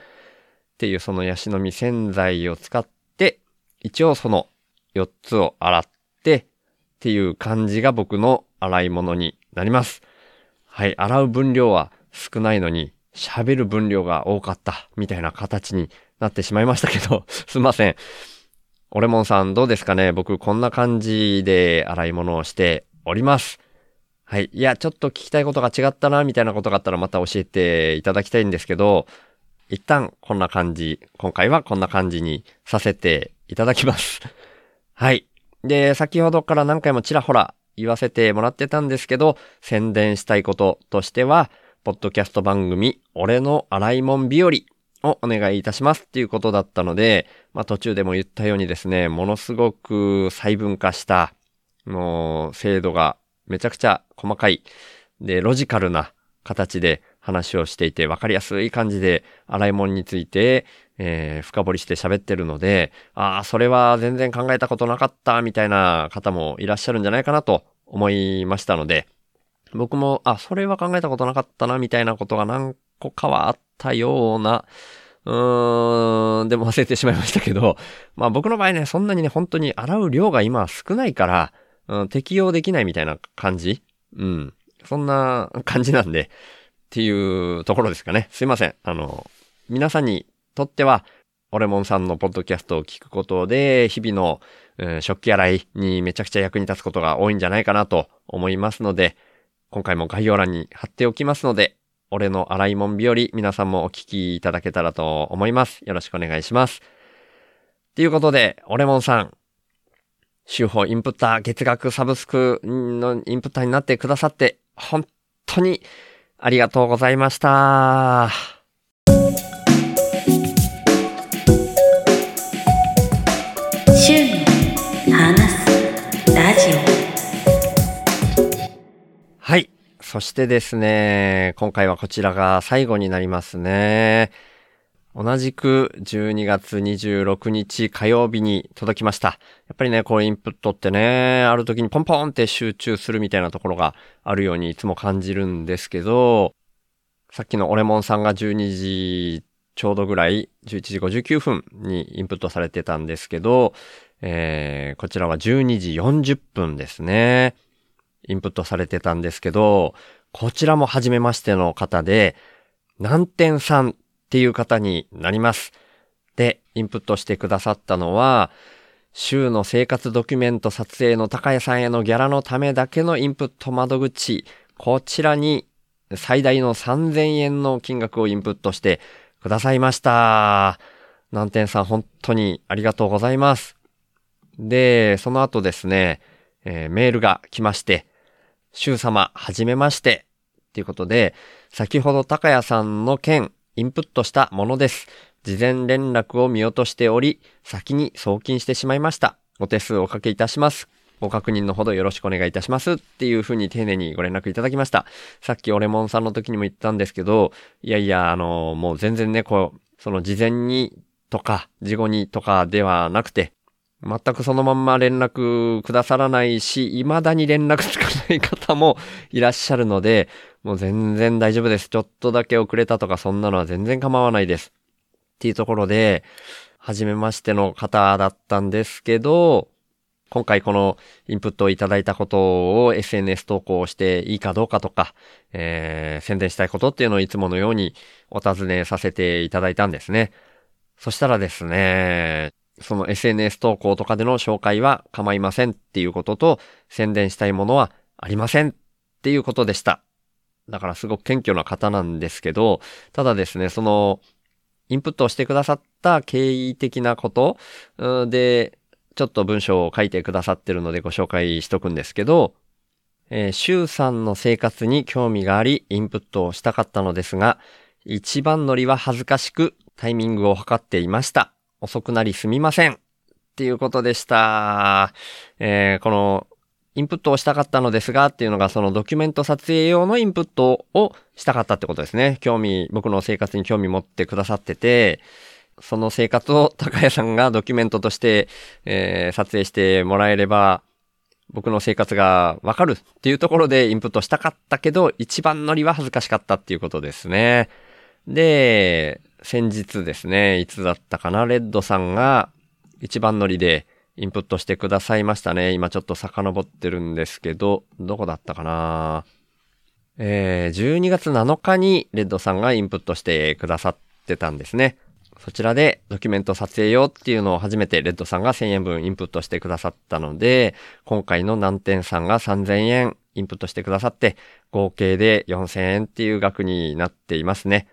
ていうそのヤシの実洗剤を使って、一応その4つを洗ってっていう感じが僕の洗い物になります。はい、洗う分量は少ないのに喋る分量が多かったみたいな形になってしまいましたけど、すいません。オレモンさんどうですかね？僕こんな感じで洗い物をしております。はい。いや、ちょっと聞きたいことが違ったな、みたいなことがあったらまた教えていただきたいんですけど、一旦こんな感じ、今回はこんな感じにさせていただきます。はい。で、先ほどから何回もちらほら言わせてもらってたんですけど、宣伝したいこととしては、ポッドキャスト番組、俺の洗い物日和をお願いいたしますっていうことだったので、まあ途中でも言ったようにですね、ものすごく細分化した、もう精度がめちゃくちゃ細かい、で、ロジカルな形で話をしていて、わかりやすい感じで洗い物について、えー深掘りして喋ってるので、ああ、それは全然考えたことなかった、みたいな方もいらっしゃるんじゃないかなと思いましたので、僕も、あ、それは考えたことなかったな、みたいなことが何個かはあったような、うーん、でも忘れてしまいましたけど、まあ僕の場合ね、そんなにね、本当に洗う量が今少ないから、うん、適用できないみたいな感じうん。そんな感じなんで、っていうところですかね。すいません。あの、皆さんにとっては、オレモンさんのポッドキャストを聞くことで、日々の、うん食器洗いにめちゃくちゃ役に立つことが多いんじゃないかなと思いますので、今回も概要欄に貼っておきますので、俺の洗い物日和、皆さんもお聞きいただけたらと思います。よろしくお願いします。ということで、オレモンさん、週報インプッター、月額サブスクのインプッターになってくださって、本当にありがとうございました。そしてですね、今回はこちらが最後になりますね。同じく12月26日火曜日に届きました。やっぱりね、こうインプットってね、ある時にポンポンって集中するみたいなところがあるようにいつも感じるんですけど、さっきのオレモンさんが12時ちょうどぐらい、11時59分にインプットされてたんですけど、えー、こちらは12時40分ですね。インプットされてたんですけど、こちらも初めましての方で、南天さんっていう方になります。で、インプットしてくださったのは、週の生活ドキュメント撮影の高谷さんへのギャラのためだけのインプット窓口、こちらに最大の3000円の金額をインプットしてくださいました。南天さん本当にありがとうございます。で、その後ですね、えーメールが来まして、シュウ様、はじめまして。ということで、先ほど高谷さんの件、インプットしたものです。事前連絡を見落としており、先に送金してしまいました。お手数おかけいたします。ご確認のほどよろしくお願いいたします。っていうふうに丁寧にご連絡いただきました。さっきオレモンさんの時にも言ったんですけど、いやいや、あの、もう全然ね、こう、その事前にとか、事後にとかではなくて、全くそのまんま連絡くださらないし、未だに連絡つかない方もいらっしゃるので、もう全然大丈夫です。ちょっとだけ遅れたとかそんなのは全然構わないです。っていうところで、初めましての方だったんですけど、今回このインプットをいただいたことを SNS 投稿していいかどうかとか、えー、宣伝したいことっていうのをいつものようにお尋ねさせていただいたんですね。そしたらですね、その SNS 投稿とかでの紹介は構いませんっていうことと、宣伝したいものはありませんっていうことでした。だからすごく謙虚な方なんですけど、ただですね、その、インプットをしてくださった経緯的なことで、ちょっと文章を書いてくださってるのでご紹介しとくんですけど、えー、周さんの生活に興味があり、インプットをしたかったのですが、一番乗りは恥ずかしく、タイミングを測っていました。遅くなりすみません。っていうことでした。えー、この、インプットをしたかったのですがっていうのがそのドキュメント撮影用のインプットをしたかったってことですね。興味、僕の生活に興味持ってくださってて、その生活を高谷さんがドキュメントとして、えー、撮影してもらえれば、僕の生活がわかるっていうところでインプットしたかったけど、一番乗りは恥ずかしかったっていうことですね。で、先日ですね、いつだったかな、レッドさんが一番乗りでインプットしてくださいましたね。今ちょっと遡ってるんですけど、どこだったかなえー、12月7日にレッドさんがインプットしてくださってたんですね。そちらでドキュメント撮影用っていうのを初めてレッドさんが1000円分インプットしてくださったので、今回の南天さんが3000円インプットしてくださって、合計で4000円っていう額になっていますね。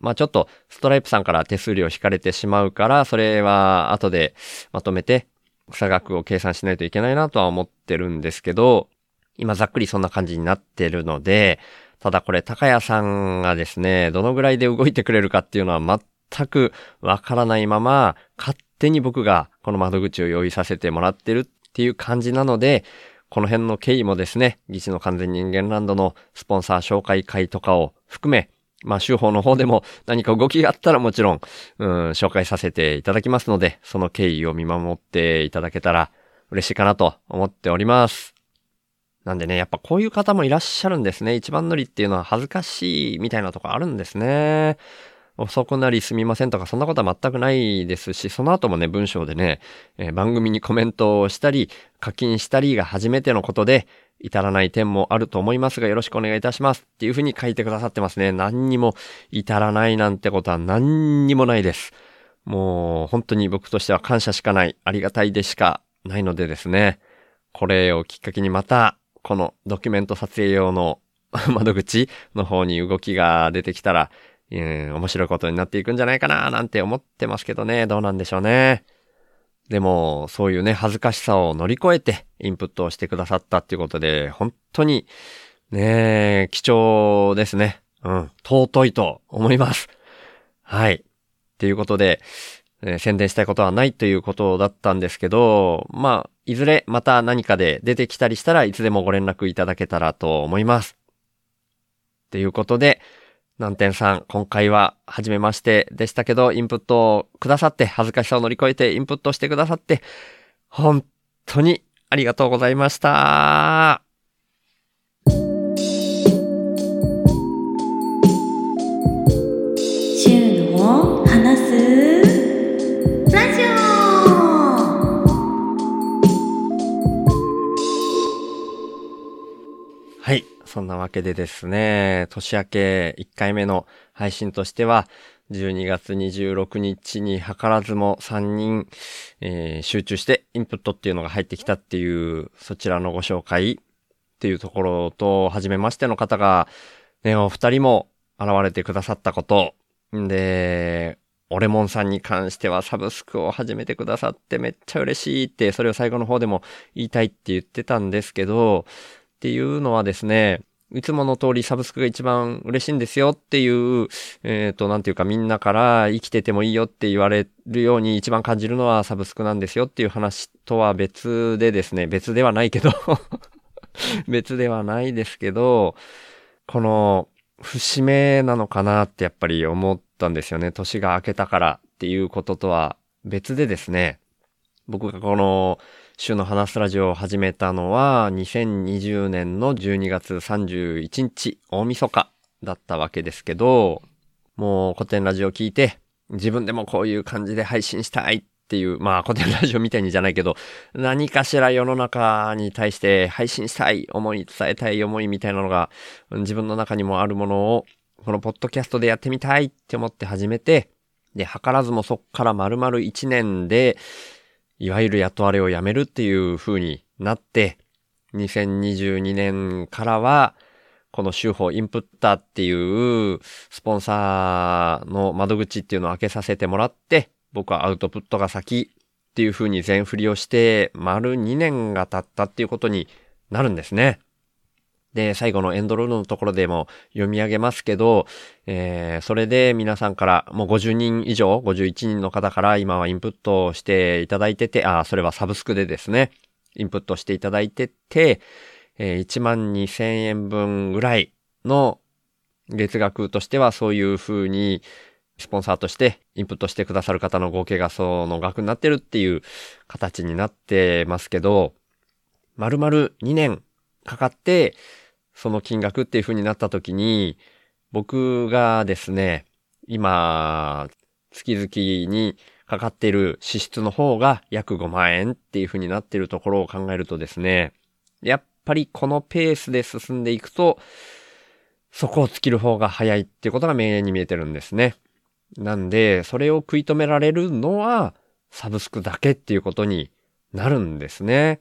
まあちょっとストライプさんから手数料引かれてしまうから、それは後でまとめて差額を計算しないといけないなとは思ってるんですけど、今ざっくりそんな感じになってるので、ただこれ高谷さんがですね、どのぐらいで動いてくれるかっていうのは全くわからないまま、勝手に僕がこの窓口を用意させてもらってるっていう感じなので、この辺の経緯もですね、議事の完全人間ランドのスポンサー紹介会とかを含め、まあ、州法の方でも何か動きがあったらもちろん、うん、紹介させていただきますので、その経緯を見守っていただけたら嬉しいかなと思っております。なんでね、やっぱこういう方もいらっしゃるんですね。一番乗りっていうのは恥ずかしいみたいなとこあるんですね。遅くなりすみませんとかそんなことは全くないですし、その後もね、文章でね、えー、番組にコメントをしたり、課金したりが初めてのことで、至らない点もあると思いますがよろしくお願いいたしますっていうふうに書いてくださってますね。何にも至らないなんてことは何にもないです。もう本当に僕としては感謝しかない、ありがたいでしかないのでですね。これをきっかけにまた、このドキュメント撮影用の 窓口の方に動きが出てきたら、えー、面白いことになっていくんじゃないかななんて思ってますけどね。どうなんでしょうね。でも、そういうね、恥ずかしさを乗り越えてインプットをしてくださったっていうことで、本当に、ね貴重ですね。うん、尊いと思います。はい。っていうことで、えー、宣伝したいことはないということだったんですけど、まあ、いずれまた何かで出てきたりしたらいつでもご連絡いただけたらと思います。っていうことで、南天さん、今回は初めましてでしたけど、インプットをくださって、恥ずかしさを乗り越えてインプットしてくださって、本当にありがとうございました。週のそんなわけでですね、年明け1回目の配信としては、12月26日に図らずも3人、えー、集中してインプットっていうのが入ってきたっていう、そちらのご紹介っていうところと、初めましての方が、ね、お二人も現れてくださったこと、んで、オレモンさんに関してはサブスクを始めてくださってめっちゃ嬉しいって、それを最後の方でも言いたいって言ってたんですけど、っていうのはですね、いつもの通りサブスクが一番嬉しいんですよっていう、えっ、ー、と、なんていうかみんなから生きててもいいよって言われるように一番感じるのはサブスクなんですよっていう話とは別でですね、別ではないけど 別ではないですけど、この節目なのかなってやっぱり思ったんですよね。年が明けたからっていうこととは別でですね、僕がこの週の話すラジオを始めたのは、2020年の12月31日、大晦日だったわけですけど、もう古典ラジオ聞いて、自分でもこういう感じで配信したいっていう、まあ、古典ラジオみたいにじゃないけど、何かしら世の中に対して配信したい思い、伝えたい思いみたいなのが、自分の中にもあるものを、このポッドキャストでやってみたいって思って始めて、で、図らずもそっから丸々1年で、いわゆる雇われをやめるっていう風になって、2022年からは、この週報インプッターっていうスポンサーの窓口っていうのを開けさせてもらって、僕はアウトプットが先っていう風に全振りをして、丸2年が経ったっていうことになるんですね。で、最後のエンドロールのところでも読み上げますけど、えー、それで皆さんから、もう50人以上、51人の方から今はインプットしていただいてて、あ、それはサブスクでですね、インプットしていただいてて、えー、1万2000円分ぐらいの月額としてはそういう風にスポンサーとしてインプットしてくださる方の合計がその額になってるっていう形になってますけど、丸々2年かかってその金額っていう風になった時に、僕がですね、今、月々にかかっている支出の方が約5万円っていう風になっているところを考えるとですね、やっぱりこのペースで進んでいくと、そこを尽きる方が早いっていうことが明遠に見えてるんですね。なんで、それを食い止められるのは、サブスクだけっていうことになるんですね。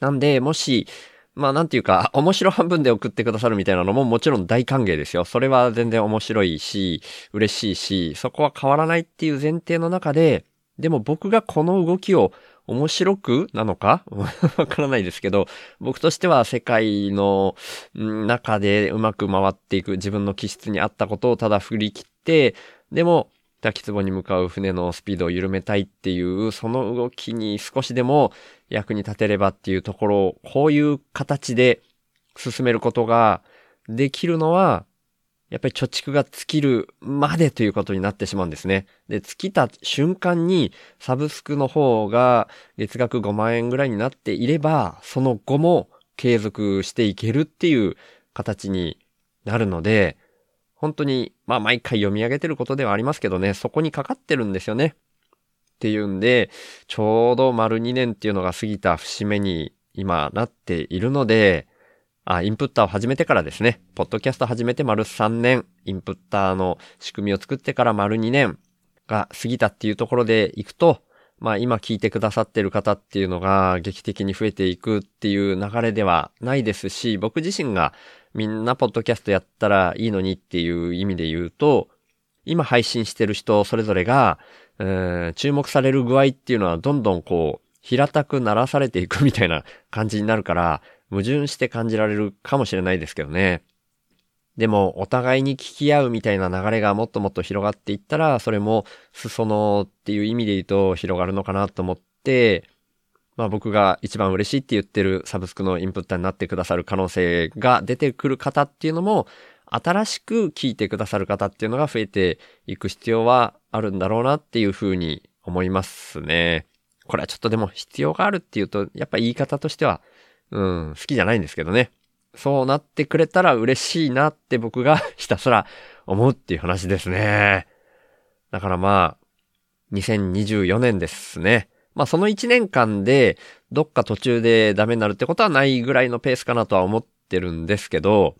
なんで、もし、まあなんていうか、面白半分で送ってくださるみたいなのももちろん大歓迎ですよ。それは全然面白いし、嬉しいし、そこは変わらないっていう前提の中で、でも僕がこの動きを面白くなのか わからないですけど、僕としては世界の中でうまく回っていく自分の気質に合ったことをただ振り切って、でも、滝壺に向かう船のスピードを緩めたいっていう、その動きに少しでも役に立てればっていうところを、こういう形で進めることができるのは、やっぱり貯蓄が尽きるまでということになってしまうんですね。で、尽きた瞬間にサブスクの方が月額5万円ぐらいになっていれば、その後も継続していけるっていう形になるので、本当に、まあ毎回読み上げてることではありますけどね、そこにかかってるんですよね。っていうんで、ちょうど丸2年っていうのが過ぎた節目に今なっているので、あ、インプッターを始めてからですね、ポッドキャスト始めて丸3年、インプッターの仕組みを作ってから丸2年が過ぎたっていうところでいくと、まあ今聞いてくださってる方っていうのが劇的に増えていくっていう流れではないですし、僕自身がみんなポッドキャストやったらいいのにっていう意味で言うと、今配信してる人それぞれが、注目される具合っていうのはどんどんこう、平たくならされていくみたいな感じになるから、矛盾して感じられるかもしれないですけどね。でも、お互いに聞き合うみたいな流れがもっともっと広がっていったら、それも裾野っていう意味で言うと広がるのかなと思って、まあ僕が一番嬉しいって言ってるサブスクのインプッターになってくださる可能性が出てくる方っていうのも、新しく聞いてくださる方っていうのが増えていく必要はあるんだろうなっていうふうに思いますね。これはちょっとでも必要があるっていうと、やっぱ言い方としては、うん、好きじゃないんですけどね。そうなってくれたら嬉しいなって僕が ひたすら思うっていう話ですね。だからまあ、2024年ですね。まあその1年間でどっか途中でダメになるってことはないぐらいのペースかなとは思ってるんですけど、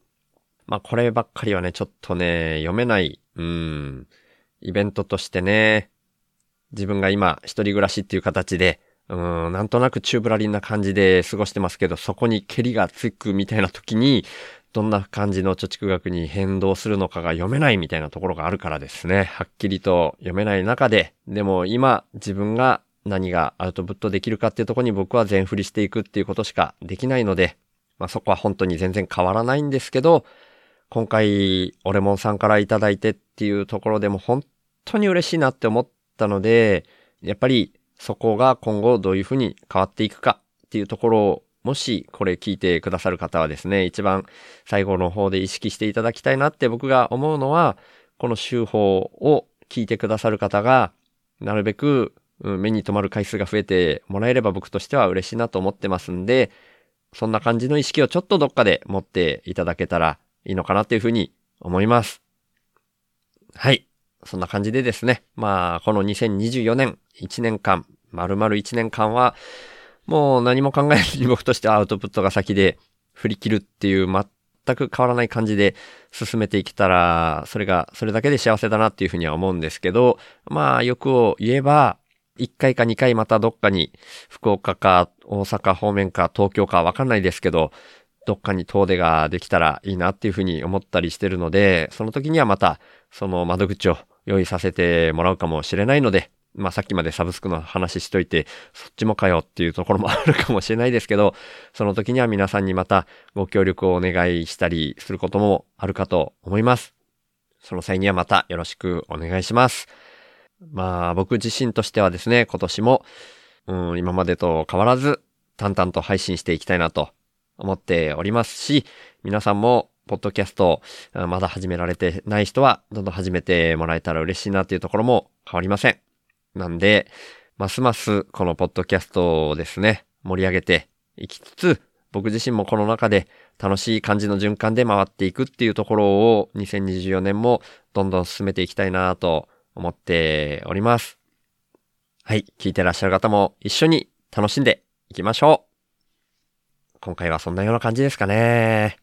まあこればっかりはね、ちょっとね、読めない、うん、イベントとしてね、自分が今一人暮らしっていう形で、うん、なんとなくチューブラリンな感じで過ごしてますけど、そこに蹴りがつくみたいな時に、どんな感じの貯蓄額に変動するのかが読めないみたいなところがあるからですね。はっきりと読めない中で、でも今自分が何がアウトプットできるかっていうところに僕は全振りしていくっていうことしかできないので、まあそこは本当に全然変わらないんですけど、今回、オレモンさんからいただいてっていうところでも本当に嬉しいなって思ったので、やっぱりそこが今後どういうふうに変わっていくかっていうところを、もしこれ聞いてくださる方はですね、一番最後の方で意識していただきたいなって僕が思うのは、この手法を聞いてくださる方が、なるべく目に留まる回数が増えてもらえれば僕としては嬉しいなと思ってますんで、そんな感じの意識をちょっとどっかで持っていただけたらいいのかなっていうふうに思います。はい。そんな感じでですね。まあ、この2024年、1年間、丸々1年間は、もう何も考えずに僕としてアウトプットが先で振り切るっていう全く変わらない感じで進めていけたら、それが、それだけで幸せだなっていうふうには思うんですけど、まあ、欲を言えば、1回か2回またどっかに、福岡か大阪方面か東京かわかんないですけど、どっかに遠出ができたらいいなっていうふうに思ったりしてるので、その時にはまた、その窓口を用意させてもらうかもしれないので、まあさっきまでサブスクの話しといて、そっちもかよっていうところもあるかもしれないですけど、その時には皆さんにまたご協力をお願いしたりすることもあるかと思います。その際にはまたよろしくお願いします。まあ僕自身としてはですね、今年も、うん、今までと変わらず淡々と配信していきたいなと思っておりますし、皆さんもポッドキャスト、まだ始められてない人は、どんどん始めてもらえたら嬉しいなっていうところも変わりません。なんで、ますますこのポッドキャストをですね、盛り上げていきつつ、僕自身もこの中で楽しい感じの循環で回っていくっていうところを2024年もどんどん進めていきたいなと思っております。はい、聞いてらっしゃる方も一緒に楽しんでいきましょう。今回はそんなような感じですかね。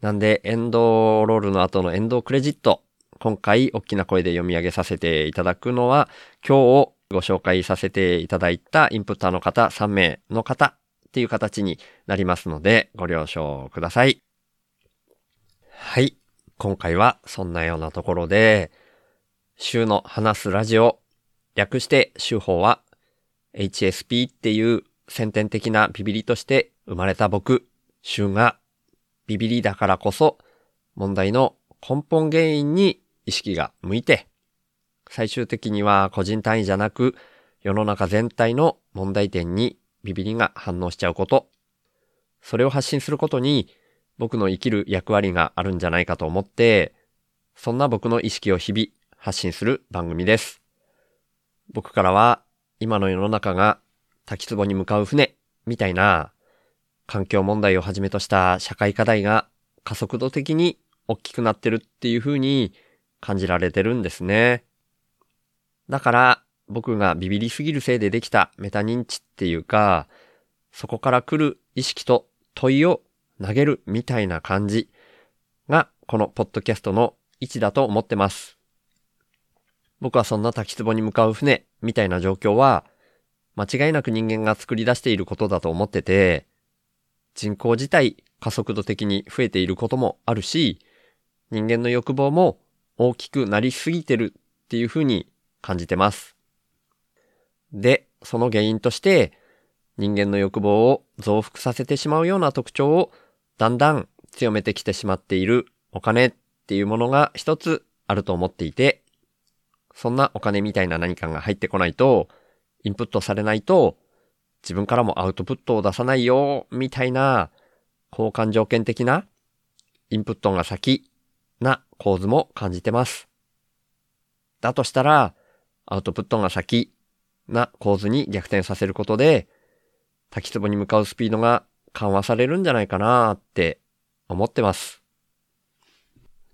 なんで、エンドロールの後のエンドクレジット。今回、大きな声で読み上げさせていただくのは、今日をご紹介させていただいたインプッターの方3名の方っていう形になりますので、ご了承ください。はい。今回はそんなようなところで、週の話すラジオ、略して週報は HSP っていう先天的なビビリとして生まれた僕、週がビビリだからこそ問題の根本原因に意識が向いて、最終的には個人単位じゃなく世の中全体の問題点にビビリが反応しちゃうこと、それを発信することに僕の生きる役割があるんじゃないかと思って、そんな僕の意識を日々発信する番組です。僕からは今の世の中が滝壺に向かう船みたいな環境問題をはじめとした社会課題が加速度的に大きくなってるっていう風に感じられてるんですね。だから僕がビビりすぎるせいでできたメタ認知っていうか、そこから来る意識と問いを投げるみたいな感じがこのポッドキャストの位置だと思ってます。僕はそんな滝壺に向かう船みたいな状況は間違いなく人間が作り出していることだと思ってて、人口自体加速度的に増えていることもあるし、人間の欲望も大きくなりすぎてるっていうふうに感じてます。で、その原因として、人間の欲望を増幅させてしまうような特徴をだんだん強めてきてしまっているお金っていうものが一つあると思っていて、そんなお金みたいな何かが入ってこないと、インプットされないと、自分からもアウトプットを出さないよ、みたいな、交換条件的な、インプットが先な構図も感じてます。だとしたら、アウトプットが先な構図に逆転させることで、滝壺に向かうスピードが緩和されるんじゃないかなって思ってます。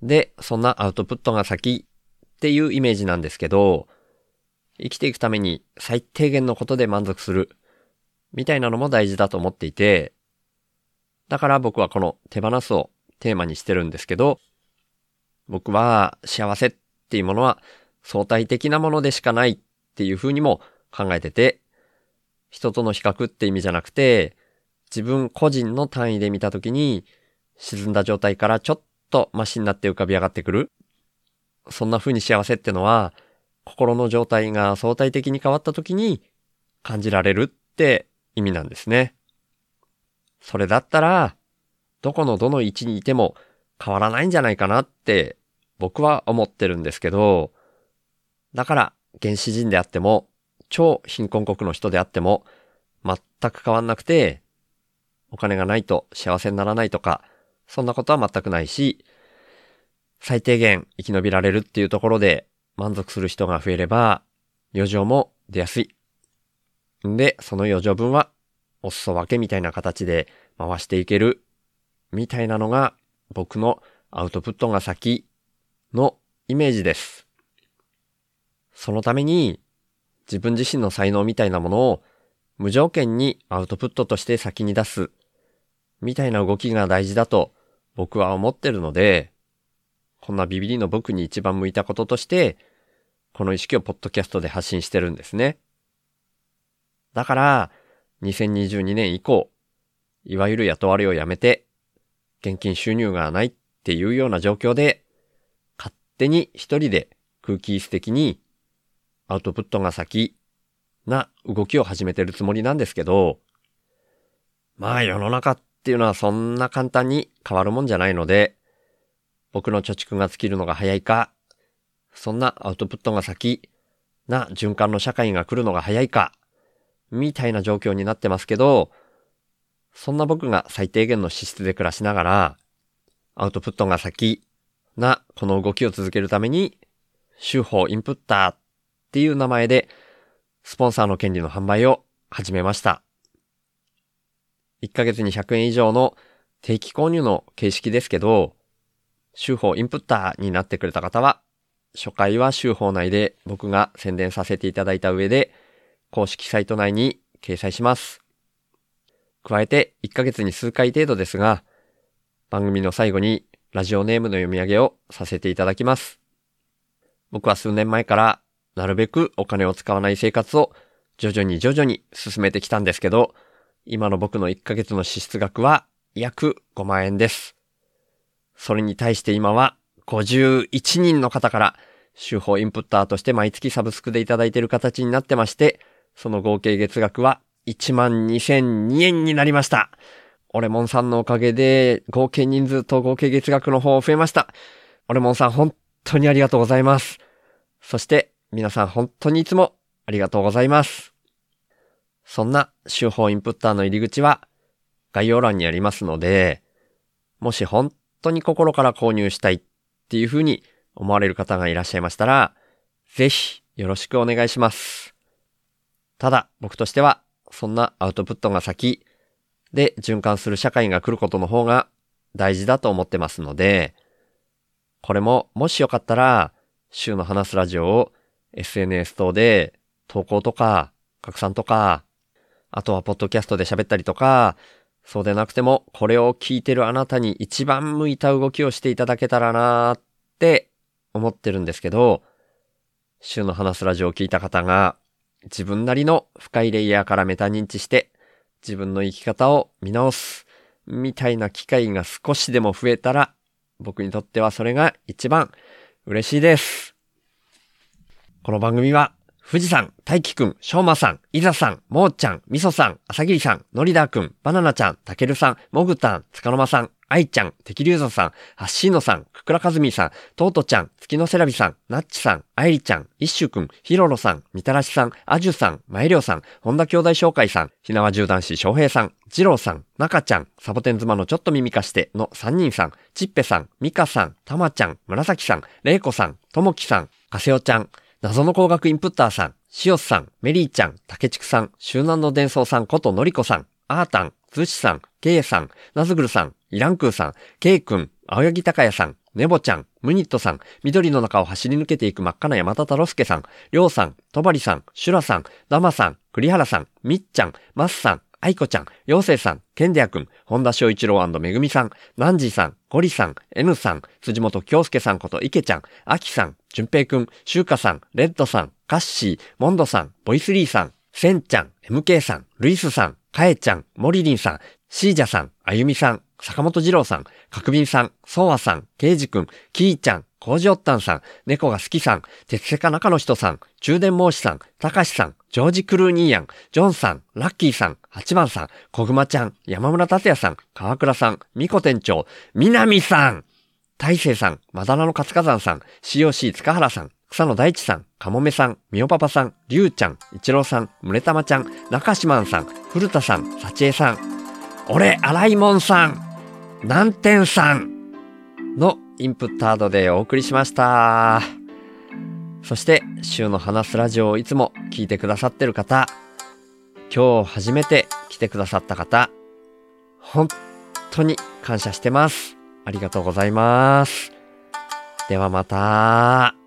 で、そんなアウトプットが先っていうイメージなんですけど、生きていくために最低限のことで満足するみたいなのも大事だと思っていて、だから僕はこの手放すをテーマにしてるんですけど、僕は幸せっていうものは相対的なものでしかないっていう風にも考えてて、人との比較って意味じゃなくて、自分個人の単位で見たときに、沈んだ状態からちょっとマシになって浮かび上がってくる。そんな風に幸せってのは、心の状態が相対的に変わったときに感じられるって意味なんですね。それだったら、どこのどの位置にいても変わらないんじゃないかなって僕は思ってるんですけど、だから原始人であっても、超貧困国の人であっても、全く変わんなくて、お金がないと幸せにならないとか、そんなことは全くないし、最低限生き延びられるっていうところで満足する人が増えれば、余剰も出やすい。んで、その余剰分は、お裾分けみたいな形で回していける、みたいなのが僕のアウトプットが先のイメージです。そのために自分自身の才能みたいなものを無条件にアウトプットとして先に出すみたいな動きが大事だと僕は思ってるので、こんなビビリの僕に一番向いたこととして、この意識をポッドキャストで発信してるんですね。だから、2022年以降、いわゆる雇われをやめて、現金収入がないっていうような状況で、勝手に一人で空気質的にアウトプットが先な動きを始めてるつもりなんですけど、まあ世の中っていうのはそんな簡単に変わるもんじゃないので、僕の貯蓄が尽きるのが早いか、そんなアウトプットが先な循環の社会が来るのが早いか、みたいな状況になってますけど、そんな僕が最低限の資質で暮らしながら、アウトプットが先なこの動きを続けるために、手法インプッターっていう名前で、スポンサーの権利の販売を始めました。1ヶ月に100円以上の定期購入の形式ですけど、手法インプッターになってくれた方は、初回は手法内で僕が宣伝させていただいた上で、公式サイト内に掲載します。加えて1ヶ月に数回程度ですが、番組の最後にラジオネームの読み上げをさせていただきます。僕は数年前からなるべくお金を使わない生活を徐々に徐々に進めてきたんですけど、今の僕の1ヶ月の支出額は約5万円です。それに対して今は51人の方から手法インプッターとして毎月サブスクでいただいている形になってまして、その合計月額は1万2002円になりました。オレモンさんのおかげで合計人数と合計月額の方増えました。オレモンさん本当にありがとうございます。そして皆さん本当にいつもありがとうございます。そんな手法インプッターの入り口は概要欄にありますので、もし本当に心から購入したいっていうふうに思われる方がいらっしゃいましたら、ぜひよろしくお願いします。ただ僕としてはそんなアウトプットが先。で循環する社会が来ることの方が大事だと思ってますので、これももしよかったら、週の話すラジオを SNS 等で投稿とか拡散とか、あとはポッドキャストで喋ったりとか、そうでなくてもこれを聞いてるあなたに一番向いた動きをしていただけたらなーって思ってるんですけど、週の話すラジオを聞いた方が自分なりの深いレイヤーからメタ認知して自分の生き方を見直すみたいな機会が少しでも増えたら僕にとってはそれが一番嬉しいです。この番組は富士山、大輝くん、しょうまさん、いざさん、もーちゃん、みそさん、あさぎりさん、のりだーくん、バナナちゃん、たけるさん、もぐたん、つかの間さん、あいちゃん、てきりゅうぞさん、はっしーのさん、くくらかずみさん、とうとちゃん、月のせらびさん、なっちさん、あいりちゃん、いっしゅくん、ひろろさん、みたらしさん、あじゅさん、まえりょうさん、本田兄弟紹介さん、ひなわ銃男子翔平さん、じろうさん、なかちゃん、サボテン妻のちょっと耳かしての3人さん、ちっぺさん、みかさん、たまちゃん、むらさん、れいこさん、ともきさん、かせおちゃん、謎の工学インプッターさん、しおすさん、メリーちゃん、たけちくさん、周南の伝送さんことのりこさん、あーたん、つしさん、けいさん、なずぐるさん、イランクーさん、けいくん、青柳高也さん、ねぼちゃん、ムニットさん、緑の中を走り抜けていく真っ赤な山田太郎介さん、りょうさん、とばりさん、シュラさん、ダマさん、栗原さん、みっちゃん、マスさん、あいこちゃん、ようせいさん、ケンデアくん、本田翔一郎めぐみさん、ナンジーさん、ゴリさん、N さん、辻本京介さんこと池ちゃん、あきさん、じゅんぺいくん、しゅうかさん、レッドさん、カッシー、モンドさん、ボイスリーさん、センちゃん、MK さん、ルイスさん、カエちゃん、モリリンさん、シージャさん、あゆみさん、坂本二郎さん、角瓶さん、ソワさん、ケイジくん、キーちゃん、コージオッタンさん、猫が好きさん、鉄セカ中の人さん、中電申しさん、たかしさん、ジョージ・クルーニーヤン、ジョンさん、ラッキーさん、八番さん、小熊ちゃん、山村達也さん、川倉さん、ミコ店長、南さん、大勢さん、まだらの活火山さん、COC 塚原さん、草野大地さん、かもめさん、みおパパさん、りゅうちゃん、一郎さん、むれたまちゃん、中島んさん、古田さん、さちえさん、俺、荒井門さん、南天さんのインプッタードでお送りしました。そして、週の話すラジオをいつも聞いてくださってる方、今日初めて来てくださった方、本当に感謝してます。ありがとうございます。ではまた。